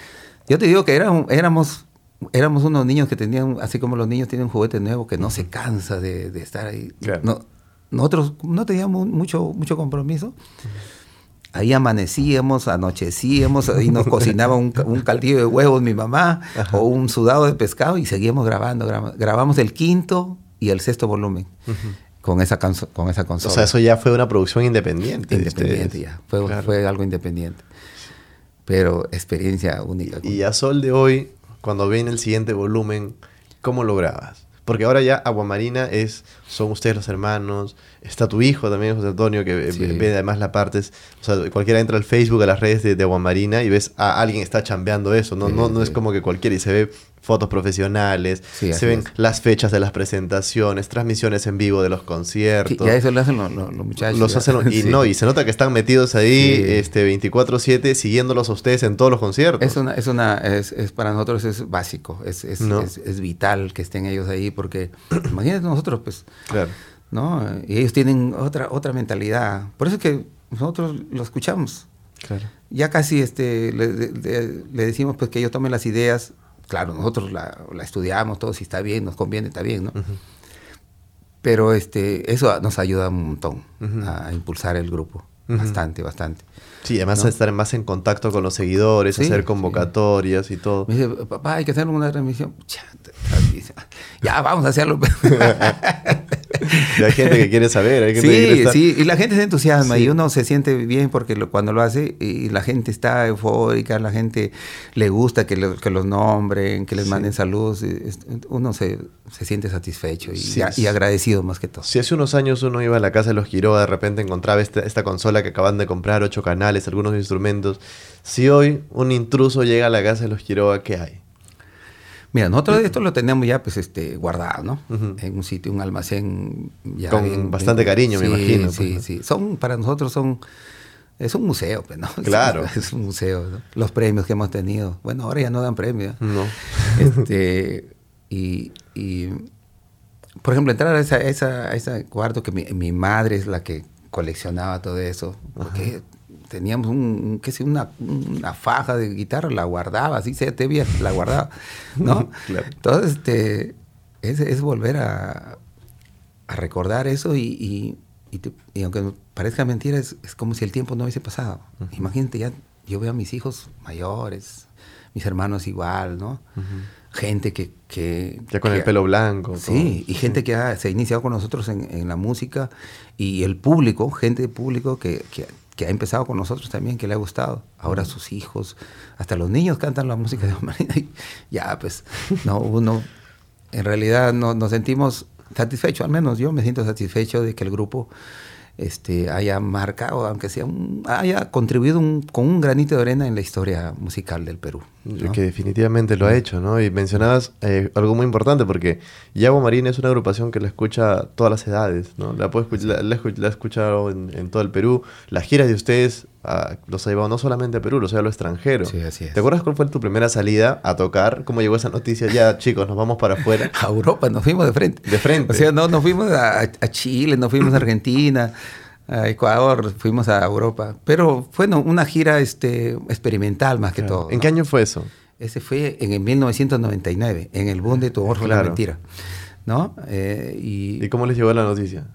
Yo te digo que éramos, éramos unos niños que tenían, así como los niños tienen un juguete nuevo, que no se cansa de, estar ahí. No, nosotros no teníamos mucho, mucho compromiso. Ahí amanecíamos, anochecíamos, y nos cocinaba un, un, caldillo de huevos mi mamá o un sudado de pescado y seguíamos grabando. Grabamos el quinto y el sexto volumen con, esa con esa consola. O sea, eso ya fue una producción independiente. Independiente ya, fue, fue algo independiente. Pero experiencia única. Y a sol de hoy, cuando viene el siguiente volumen, ¿cómo lo grabas? Porque ahora ya Aguamarina es, son ustedes los hermanos, está tu hijo también, José Antonio, que ve además la parte, o sea, cualquiera entra al Facebook, a las redes de, de Aguamarina y ves a alguien está chambeando eso, no, no, no es como que cualquiera y se ve fotos profesionales, se ven las fechas de las presentaciones, transmisiones en vivo de los conciertos. y a eso lo hacen los, muchachos. Los hacen, y no, y se nota que están metidos ahí este 24/7 siguiéndolos a ustedes en todos los conciertos. Es una, es una, es, es para nosotros es básico, es, es, es, vital que estén ellos ahí porque imagínate nosotros pues, claro. ¿no? Y ellos tienen otra, otra mentalidad. Por eso es que nosotros lo escuchamos. Claro. Ya casi este, le, le decimos pues que ellos tomen las ideas claro, nosotros la, estudiamos, todo, si está bien, nos conviene, está bien, ¿no? Pero este, eso nos ayuda un montón a impulsar el grupo. Bastante, bastante. Sí, además estar más en contacto con los seguidores, hacer convocatorias y todo. Me dice, papá, hay que hacer una transmisión. Ya, vamos a hacerlo. hay gente que quiere saber. Hay gente sí, que quiere sí, y la gente se entusiasma y uno se siente bien porque cuando lo hace y la gente está eufórica, la gente le gusta que, que los nombren, que les manden saludos, uno se, se siente satisfecho y, y, agradecido más que todo. Si hace unos años uno iba a la casa de los Quiroga, de repente encontraba esta, esta consola que acaban de comprar, ocho canales, algunos instrumentos. Si hoy un intruso llega a la casa de los Quiroga, ¿qué hay? Mira, nosotros esto lo tenemos ya pues este guardado, ¿no? En un sitio, un almacén ya con bastante cariño, me imagino. Sí, pues, sí. Son para nosotros son es un museo, pues, ¿no? Claro. Es, un museo. Los premios que hemos tenido. Bueno, ahora ya no dan premios. No. Este, y, y, por ejemplo, entrar a, esa, esa, ese cuarto que mi, mi, madre es la que coleccionaba todo eso. Porque teníamos un, qué sé, una, una, faja de guitarra, la guardaba, así se te veía, la guardaba, ¿no? Entonces, este, es, es volver a, a, recordar eso y, y, y, aunque parezca mentira, es, es, como si el tiempo no hubiese pasado. Imagínate, ya yo veo a mis hijos mayores, mis hermanos igual, ¿no? Gente que, que... Ya con el pelo blanco. Sí, y gente que ha, se ha iniciado con nosotros en, en, la música y el público, gente público que, que que ha empezado con nosotros también, que le ha gustado. Ahora sus hijos, hasta los niños cantan la música de Marina. Y ya, pues, no, uno, en realidad no, nos sentimos satisfechos, al menos yo me siento satisfecho de que el grupo este, haya marcado, aunque sea haya contribuido con un granito de arena en la historia musical del Perú. Que definitivamente lo ha hecho, ¿no? Y mencionabas eh, algo muy importante porque Yago Marín es una agrupación que la escucha todas las edades, ¿no? La, puedo la, la, escuchado en, todo el Perú. Las giras de ustedes ah, los ha llevado no solamente a Perú, los ha llevado a lo extranjero. Sí, así es. ¿Te acuerdas cuál fue tu primera salida a tocar? ¿Cómo llegó esa noticia? Ya, chicos, nos vamos para afuera. a Europa, nos fuimos de frente. De frente. O sea, no, nos fuimos a, a Chile, nos fuimos a Argentina a Ecuador, fuimos a Europa, pero fue una gira este, experimental más que todo. ¿En qué año fue eso? Ese fue en el 1999, en el boom de Tu amor fue la mentira. ¿no? Eh, y, cómo les llegó la noticia?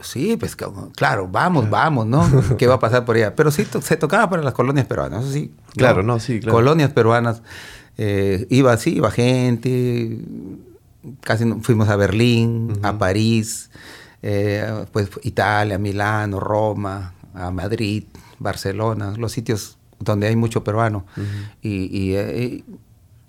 Sí, pues claro, vamos, vamos, ¿no? ¿Qué va a pasar por allá? Pero sí, se tocaba para las colonias peruanas, eso sí. Claro, no, sí, claro. Colonias peruanas. Eh, iba así, iba gente, casi fuimos a Berlín, a París, eh, pues Italia, Milano, Roma, a Madrid, Barcelona, los sitios donde hay mucho peruano. Y,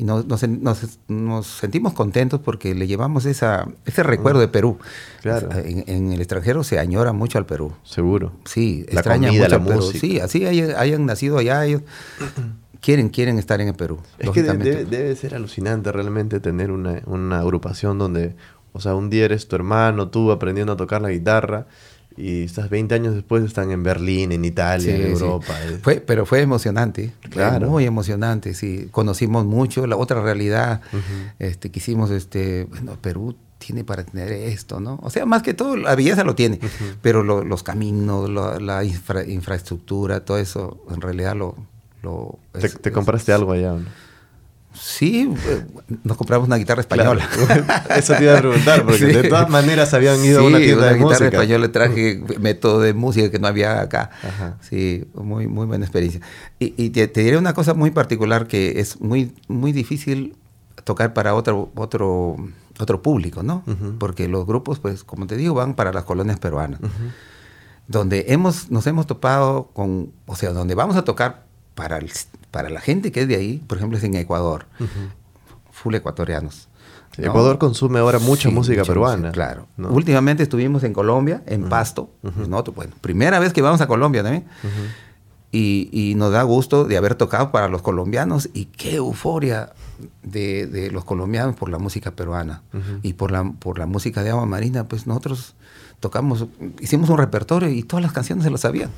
eh, nos, sentimos contentos porque le llevamos esa, ese recuerdo de Perú. Claro. En, el extranjero se añora mucho al Perú. Seguro. Sí, la mucho la música. Sí, así hayan, nacido allá, ellos quieren, quieren estar en el Perú. Es que debe, ser alucinante realmente tener una, una agrupación donde o sea, un día eres tu hermano, tú aprendiendo a tocar la guitarra y estás 20 años después están en Berlín, en Italia, en Europa. Fue, pero fue emocionante, claro. muy emocionante, sí. Conocimos mucho la otra realidad, este, quisimos, este, bueno, Perú tiene para tener esto, ¿no? O sea, más que todo, la belleza lo tiene, pero los caminos, la infraestructura, todo eso, en realidad lo... lo ¿Te, compraste algo allá? ¿no? Sí, eh, nos compramos una guitarra española. Eso te iba a preguntar, porque de todas maneras habían ido a una tienda una de guitarra española, traje método de música que no había acá. Sí, muy, muy buena experiencia. Y, te, diré una cosa muy particular que es muy, muy difícil tocar para otro, otro, otro público, ¿no? Porque los grupos, pues, como te digo, van para las colonias peruanas. Donde hemos, nos hemos topado con, o sea, donde vamos a tocar para, para la gente que es de ahí, por ejemplo, es en Ecuador, full ecuatorianos. Ecuador consume ahora mucha música peruana. claro. Últimamente estuvimos en Colombia, en Pasto. bueno, primera vez que vamos a Colombia también. Y, nos da gusto de haber tocado para los colombianos y qué euforia de, de los colombianos por la música peruana y por la, por la música de agua marina. Pues nosotros tocamos, hicimos un repertorio y todas las canciones se lo sabían.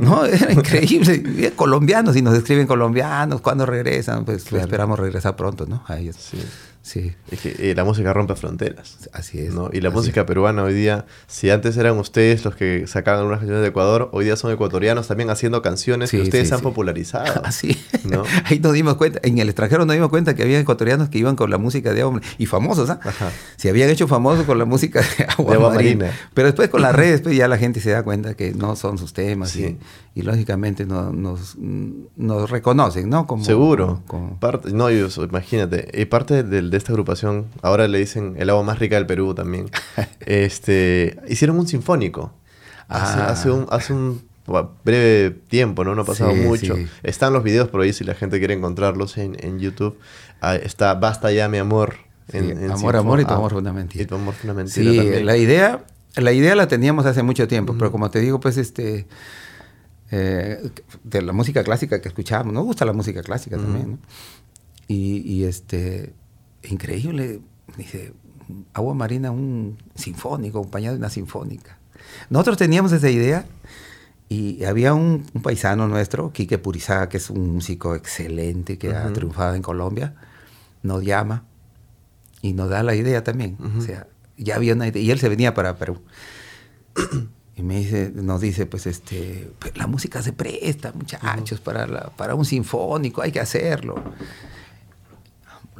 ¿no? Era increíble. colombianos y nos escriben colombianos, cuando regresan? Pues esperamos regresar pronto, ¿no? A ellos. Sí. Sí. Es que eh, la música rompe fronteras. Así es. ¿no? Y la música peruana hoy día, si antes eran ustedes los que sacaban algunas canciones de Ecuador, hoy día son ecuatorianos también haciendo canciones que ustedes han popularizado. Así. ¿no? Ahí nos dimos cuenta, en el extranjero nos dimos cuenta que había ecuatorianos que iban con la música de hombre y famosos, ¿ah? Se habían hecho famosos con la música de agua, marina. Pero después con las redes, pues ya la gente se da cuenta que no son sus temas y, lógicamente no, nos, nos reconocen, ¿no? Como, Seguro. Parte, no, imagínate, y parte del esta agrupación, ahora le dicen el agua más rica del Perú también, este, hicieron un sinfónico. Hace, ah. un, breve tiempo, ¿no? No ha pasado mucho. Están los videos por ahí si la gente quiere encontrarlos en, YouTube. Ah, está Basta ya, mi amor. En, amor, amor y tu amor fundamental. Y tu amor fundamental sí, La idea, la idea la teníamos hace mucho tiempo, pero como te digo, pues este... Eh, de la música clásica que escuchábamos, nos gusta la música clásica también, y, y, este increíble, dice, agua marina, un sinfónico, acompañado de una sinfónica. Nosotros teníamos esa idea y había un, paisano nuestro, Quique Purizaga, que es un músico excelente, que ha triunfado en Colombia, nos llama y nos da la idea también. O sea, ya había una idea, y él se venía para Perú. Y me dice, nos dice, pues este, pues, la música se presta, muchachos, para, para un sinfónico, hay que hacerlo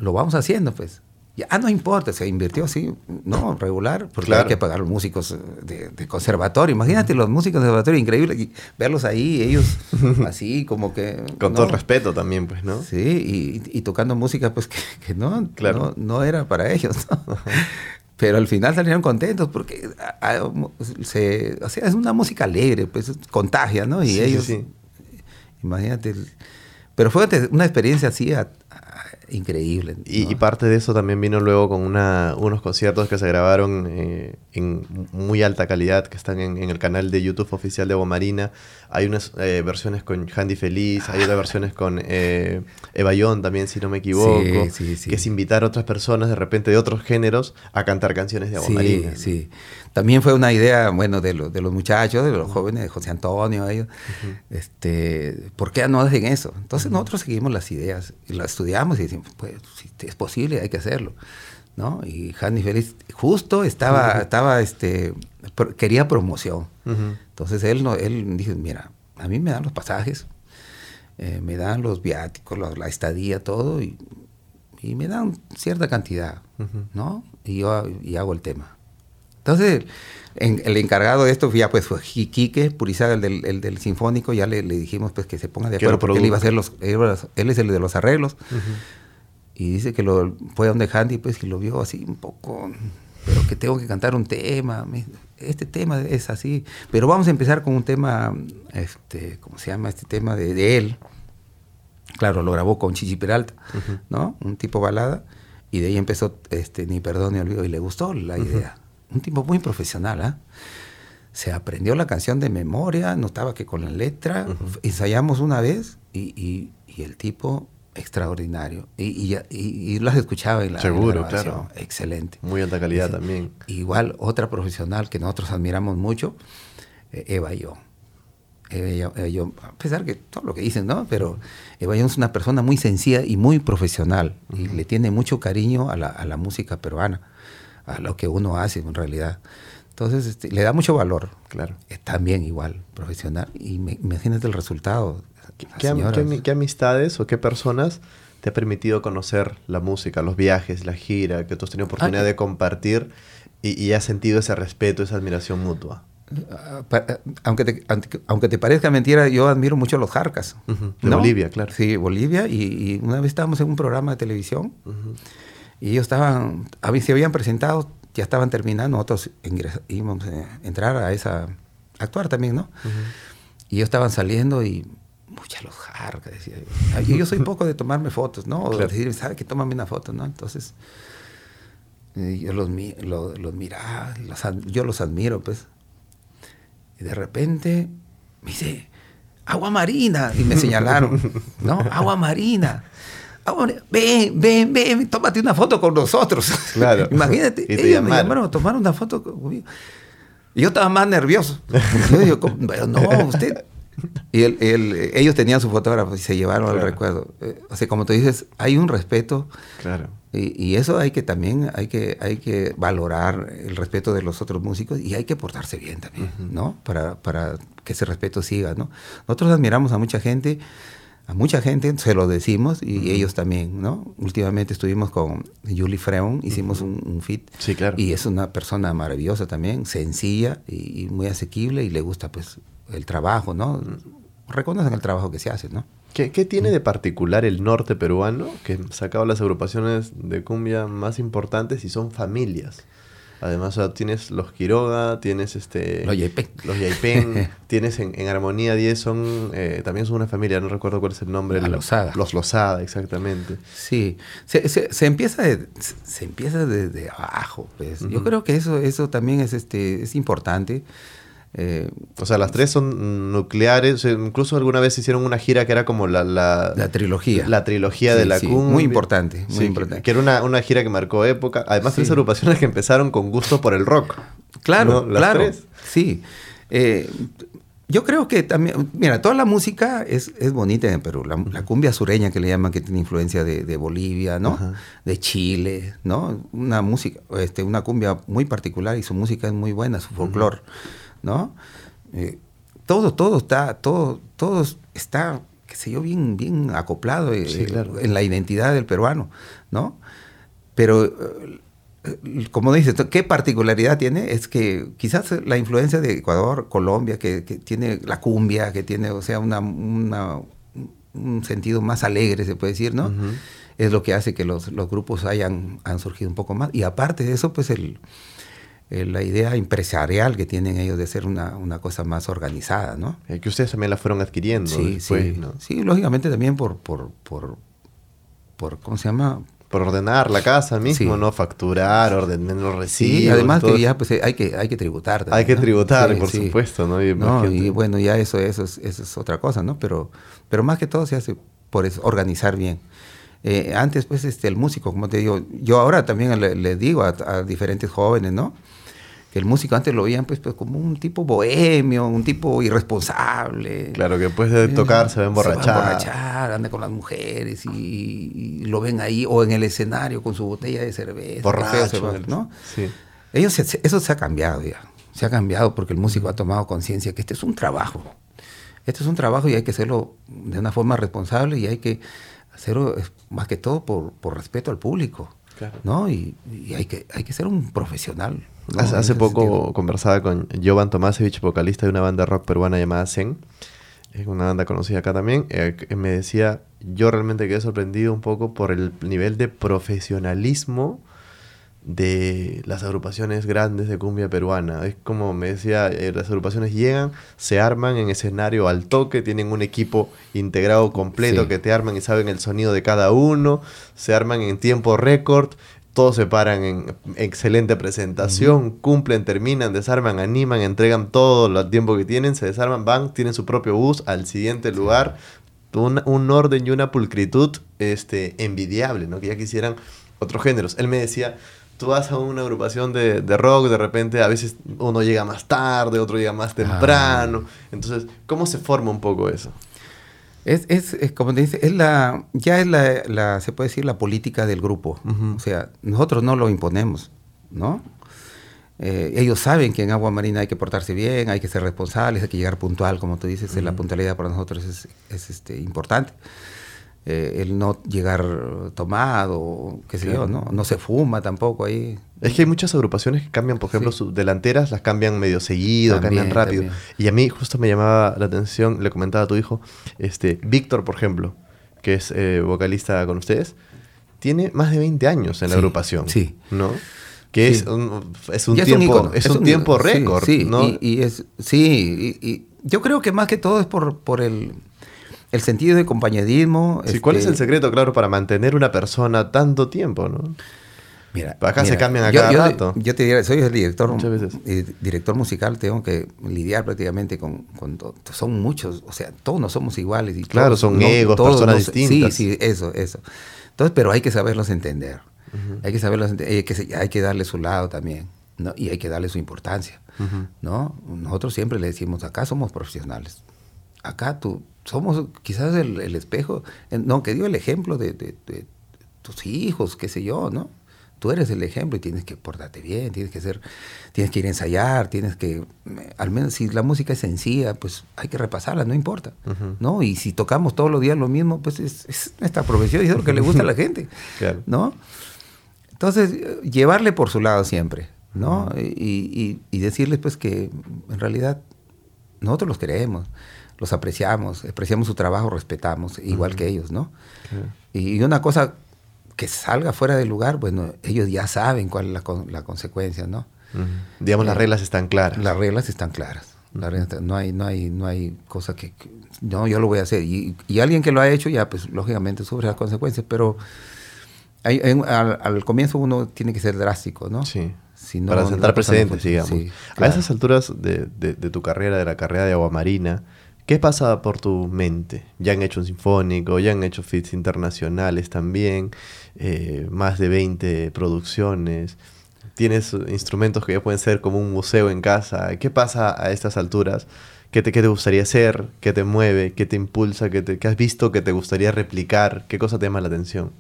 lo vamos haciendo, pues. Ya no importa, se invirtió así, no, regular, porque hay que pagar los músicos de, conservatorio. Imagínate los músicos de conservatorio, increíble, verlos ahí, ellos así como que... Con todo respeto también, pues, ¿no? Sí, y, tocando música, pues, que, no, claro. no, era para ellos, Pero al final salieron contentos porque se, o sea, es una música alegre, pues contagia, ¿no? Y ellos, sí, imagínate, pero fue una experiencia así increíble. Y, parte de eso también vino luego con una, unos conciertos que se grabaron eh, en muy alta calidad, que están en, el canal de YouTube oficial de Marina. Hay unas eh, versiones con Handy Feliz, hay otras versiones con eh, Eva Young también, si no me equivoco, que es invitar a otras personas de repente de otros géneros a cantar canciones de Agua Marina. Sí, también fue una idea, bueno, de, de los muchachos, de los jóvenes, de José Antonio, ellos, este, ¿por qué no hacen eso? Entonces nosotros seguimos las ideas, y las estudiamos y decimos, pues, si es posible, hay que hacerlo. ¿no? Y Handy Feliz justo estaba, estaba este, quería promoción. Entonces él, no, él dijo, mira, a mí me dan los pasajes, eh, me dan los viáticos, la, estadía, todo, y, y, me dan cierta cantidad, ¿no? Y yo y hago el tema. Entonces, el encargado de esto ya pues fue Quique Purizaga, el del, el del sinfónico, ya le, le, dijimos pues que se ponga de acuerdo porque él iba a hacer los, él es el de los arreglos. Y dice que lo fue donde Handy pues y lo vio así un poco, pero que tengo que cantar un tema, este tema es así, pero vamos a empezar con un tema, este, ¿cómo se llama? Este tema de, de él. Claro, lo grabó con Chichi Peralta, ¿no? Un tipo balada. Y de ahí empezó este, Ni Perdón ni Olvido y le gustó la idea un tipo muy profesional, ¿ah? Se aprendió la canción de memoria, notaba que con la letra, ensayamos una vez y, el tipo extraordinario. Y, y, las escuchaba en la, Seguro, claro. Excelente. Muy alta calidad también. Igual, otra profesional que nosotros admiramos mucho, eh, Eva y yo. Eva y yo, a pesar que todo lo que dicen, ¿no? Pero Eva yo es una persona muy sencilla y muy profesional y le tiene mucho cariño a la, a la música peruana a lo que uno hace en realidad. Entonces, este, le da mucho valor. Claro. Es también igual, profesional. Y imagínate el resultado. ¿Qué, amistades o qué personas te ha permitido conocer la música, los viajes, la gira, que tú has tenido oportunidad de compartir y, has sentido ese respeto, esa admiración mutua? Ah, ah, aunque te, aunque te parezca mentira, yo admiro mucho a los Jarcas. De Bolivia, claro. Sí, Bolivia. Y, una vez estábamos en un programa de televisión. Y ellos estaban, a se habían presentado, ya estaban terminando, nosotros íbamos a entrar a esa, actuar también, ¿no? Y ellos estaban saliendo y, mucha los jarcas, decía yo. yo soy poco de tomarme fotos, ¿no? O decir, ¿sabe que tómame una foto, ¿no? Entonces, yo los, los miraba, yo los admiro, pues. Y de repente me dice, agua marina, y me señalaron, ¿no? Agua marina. Ven, ven, ven, tómate una foto con nosotros. Claro. Imagínate, ellos me llamaron a tomar una foto conmigo. Y yo estaba más nervioso. yo digo, no, usted. Y ellos tenían su fotógrafo y se llevaron el recuerdo. Eh, o sea, como tú dices, hay un respeto. Claro. Y, eso hay que también, hay que, hay que valorar el respeto de los otros músicos y hay que portarse bien también, ¿no? Para, para que ese respeto siga, ¿no? Nosotros admiramos a mucha gente a mucha gente, se lo decimos y ellos también, ¿no? Últimamente estuvimos con Julie Freon, hicimos un, fit. Sí, claro. Y es una persona maravillosa también, sencilla y, muy asequible y le gusta pues el trabajo, ¿no? Reconocen el trabajo que se hace, ¿no? ¿Qué, ¿Qué, tiene de particular el norte peruano que sacado las agrupaciones de cumbia más importantes y son familias? Además, tienes los Quiroga, tienes este... Los Yaipen. Los Yaipen, tienes en, Armonía 10, son, eh, también son una familia, no recuerdo cuál es el nombre. La Losada. Los Losada, exactamente. Sí, se, se, empieza, de, se empieza desde abajo. Pues. Yo creo que eso, eso también es, este, es importante. Eh, o sea, las tres son nucleares. incluso alguna vez hicieron una gira que era como la... La, trilogía. La trilogía de la cumbia. Muy importante, muy importante. Que, era una, una, gira que marcó época. Además, tres agrupaciones que empezaron con gusto por el rock. Claro, claro. Sí. Eh, yo creo que también, mira, toda la música es, es bonita en Perú. La, cumbia sureña que le llaman, que tiene influencia de, Bolivia, ¿no? De Chile, ¿no? Una música, este, una cumbia muy particular y su música es muy buena, su folclore. ¿No? Eh, todo, todo está, todo, todo está, qué sé yo, bien, bien acoplado eh, en la identidad del peruano, ¿no? Pero, eh, como dices, ¿qué particularidad tiene? Es que quizás la influencia de Ecuador, Colombia, que, tiene la cumbia, que tiene, o sea, una, un sentido más alegre, se puede decir, ¿no? Es lo que hace que los, los grupos hayan han surgido un poco más. Y aparte de eso, pues el, eh, la idea empresarial que tienen ellos de ser una, una cosa más organizada, ¿no? que ustedes también la fueron adquiriendo. Sí, sí, sí, lógicamente también por, por, por, por, ¿cómo se llama? Por ordenar la casa mismo, ¿no? Facturar, ordenar los recibos. Sí, además que ya pues hay que, hay que tributar. hay que tributar, por supuesto, ¿no? Y, bueno, ya eso, eso, es, eso es otra cosa, ¿no? Pero, pero más que todo se hace por eso, organizar bien. Eh, antes, pues, este, el músico, como te digo, yo ahora también le, digo a, diferentes jóvenes, ¿no? Que el músico antes lo veían, pues, pues, como un tipo bohemio, un tipo irresponsable. Claro, que después de tocar se va a emborrachar. Se va a emborrachar, anda con las mujeres y, lo ven ahí, o en el escenario con su botella de cerveza. Borracho. ¿no? Sí. Ellos, eso se ha cambiado ya. Se ha cambiado porque el músico ha tomado conciencia que este es un trabajo. Este es un trabajo y hay que hacerlo de una forma responsable y hay que hacerlo más que todo por, por respeto al público. ¿no? Y, hay, que, hay que ser un profesional. Hace, poco conversaba con Jovan Tomasevich, vocalista de una banda rock peruana llamada Zen. Es una banda conocida acá también. Eh, me decía, yo realmente quedé sorprendido un poco por el nivel de profesionalismo de las agrupaciones grandes de cumbia peruana. Es como me decía, eh, las agrupaciones llegan, se arman en escenario al toque, tienen un equipo integrado completo que te arman y saben el sonido de cada uno, se arman en tiempo récord, todos se paran en excelente presentación, cumplen, terminan, desarman, animan, entregan todo el tiempo que tienen, se desarman, van, tienen su propio bus al siguiente lugar. Un, un, orden y una pulcritud este, envidiable, ¿no? Que ya quisieran otros géneros. Él me decía, tú vas a una agrupación de, rock, de repente a veces uno llega más tarde, otro llega más temprano. Ah. Entonces, ¿cómo se forma un poco eso? Es, es, como te dice, es la, ya es la, se puede decir, la política del grupo. O sea, nosotros no lo imponemos, ¿no? Eh, ellos saben que en agua marina hay que portarse bien, hay que ser responsables, hay que llegar puntual, como tú dices, la puntualidad para nosotros es, es este, importante. Eh, el no llegar tomado, qué sé yo, ¿no? No se fuma tampoco ahí. Es que hay muchas agrupaciones que cambian, por ejemplo, sus delanteras las cambian medio seguido, cambian rápido. Y a mí justo me llamaba la atención, le comentaba a tu hijo, este, Víctor, por ejemplo, que es eh, vocalista con ustedes, tiene más de 20 años en la agrupación. Sí. ¿No? Que es un, es un tiempo, es un, tiempo récord, ¿no? Y, es, sí, y, yo creo que más que todo es por, por el el sentido de compañerismo. Sí, ¿Cuál es el este, secreto, claro, para mantener una persona tanto tiempo, no? Mira, acá se cambian a cada rato. Yo te diría, soy el director, director musical, tengo que lidiar prácticamente con, con son muchos, o sea, todos no somos iguales. Y claro, son egos, personas distintas. Sí, sí, eso, eso. Entonces, pero hay que saberlos entender. Hay que saberlos entender, hay que, hay que darle su lado también, ¿no? Y hay que darle su importancia, ¿no? Nosotros siempre le decimos, acá somos profesionales. Acá tú, somos quizás el, espejo, no, que dio el ejemplo de, tus hijos, qué sé yo, ¿no? Tú eres el ejemplo y tienes que portarte bien, tienes que ser, tienes que ir a ensayar, tienes que, al menos si la música es sencilla, pues hay que repasarla, no importa, ¿no? Y si tocamos todos los días lo mismo, pues es, nuestra profesión y es lo que le gusta a la gente, ¿no? Entonces, llevarle por su lado siempre, ¿no? y, y decirles pues que en realidad nosotros los queremos los apreciamos, apreciamos su trabajo, respetamos, igual que ellos, ¿no? Y una cosa que salga fuera del lugar, bueno, ellos ya saben cuál es la, la consecuencia, ¿no? Digamos, las eh, reglas están claras. Las reglas están claras. no hay, no hay, no hay cosa que, no, yo lo voy a hacer. Y, alguien que lo ha hecho ya, pues lógicamente sufre las consecuencias, pero al, comienzo uno tiene que ser drástico, ¿no? Sí. Para sentar precedentes, digamos. A esas alturas de, de, de, tu carrera, de la carrera de Agua Marina, ¿Qué pasa por tu mente? Ya han hecho un sinfónico, ya han hecho fits internacionales también, eh, más de 20 producciones. Tienes instrumentos que ya pueden ser como un museo en casa. ¿Qué pasa a estas alturas? ¿Qué te, qué te gustaría hacer? ¿Qué te mueve? ¿Qué te impulsa? ¿Qué, te, has visto que te gustaría replicar? ¿Qué cosa te llama la atención?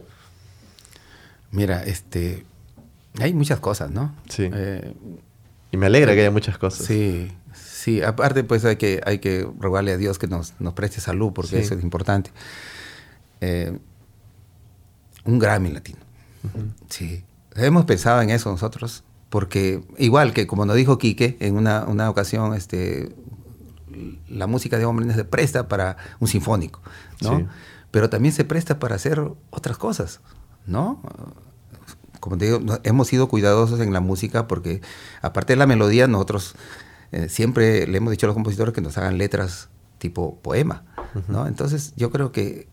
Mira, este, hay muchas cosas, ¿no? Sí. Eh, y me alegra que haya muchas cosas. Sí, Sí, aparte pues hay que, hay que rogarle a Dios que nos, nos preste salud, porque eso es importante. Eh, un Grammy latino. Sí. Hemos pensado en eso nosotros, porque igual que como nos dijo Quique en una, una ocasión, este, la música de hombres se presta para un sinfónico, ¿no? Pero también se presta para hacer otras cosas, ¿no? Como te digo, hemos sido cuidadosos en la música porque aparte de la melodía, nosotros eh, siempre le hemos dicho a los compositores que nos hagan letras tipo poema, ¿no? Entonces yo creo que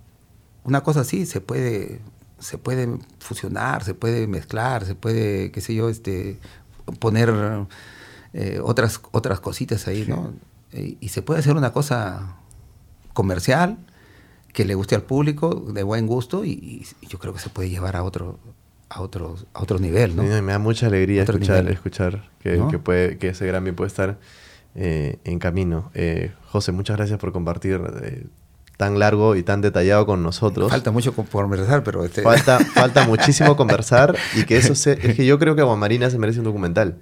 una cosa así se puede se puede fusionar, se puede mezclar, se puede, qué sé yo, este, poner eh, otras, otras cositas ahí, ¿no? Y, se puede hacer una cosa comercial que le guste al público, de buen gusto, y, yo creo que se puede llevar a otro, a otro, a otro nivel, ¿no? me da mucha alegría escuchar, escuchar que, que, puede, que ese Grammy puede estar eh, en camino. Eh, José, muchas gracias por compartir tan largo y tan detallado con nosotros. Falta mucho conversar, pero... Este... Falta, falta muchísimo conversar y que eso se... Es que yo creo que Marina se merece un documental.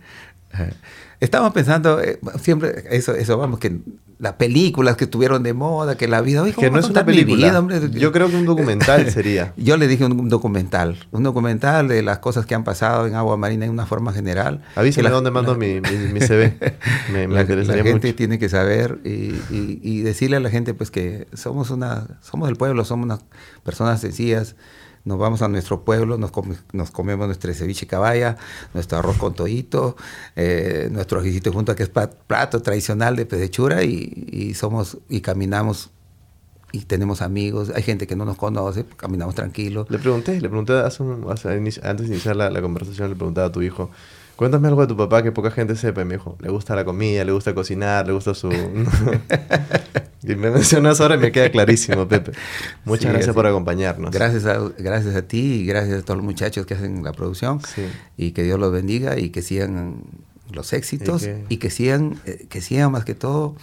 Estamos pensando, eh, siempre, eso, eso, vamos, que las películas que estuvieron de moda, que la vida... que no es una película. Yo creo que un documental sería. Yo le dije un, documental, un documental de las cosas que han pasado en Agua Marina en una forma general. Avísame dónde mando mi, mi, CV. Me, la, gente tiene que saber y, y, decirle a la gente pues que somos una, somos el pueblo, somos unas personas sencillas nos vamos a nuestro pueblo, nos, nos comemos nuestro ceviche caballa, nuestro arroz con todito, eh, nuestro ajicito junto, que es plato tradicional de pedechura, y, y, somos, y caminamos y tenemos amigos, hay gente que no nos conoce, caminamos tranquilos. Le pregunté, le pregunté hace antes de iniciar la, la conversación, le preguntaba a tu hijo, Cuéntame algo de tu papá que poca gente sepa. Y me dijo, le gusta la comida, le gusta cocinar, le gusta su... y me mencionas ahora y me queda clarísimo, Pepe. Muchas gracias por acompañarnos. Gracias a, gracias a ti y gracias a todos los muchachos que hacen la producción. Y que Dios los bendiga y que sigan los éxitos y que, sigan, eh, que sigan más que todo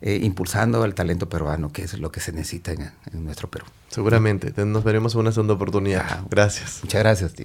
eh, impulsando el talento peruano, que es lo que se necesita en, nuestro Perú. Seguramente. Nos veremos en una segunda oportunidad. Gracias. Muchas gracias, tío.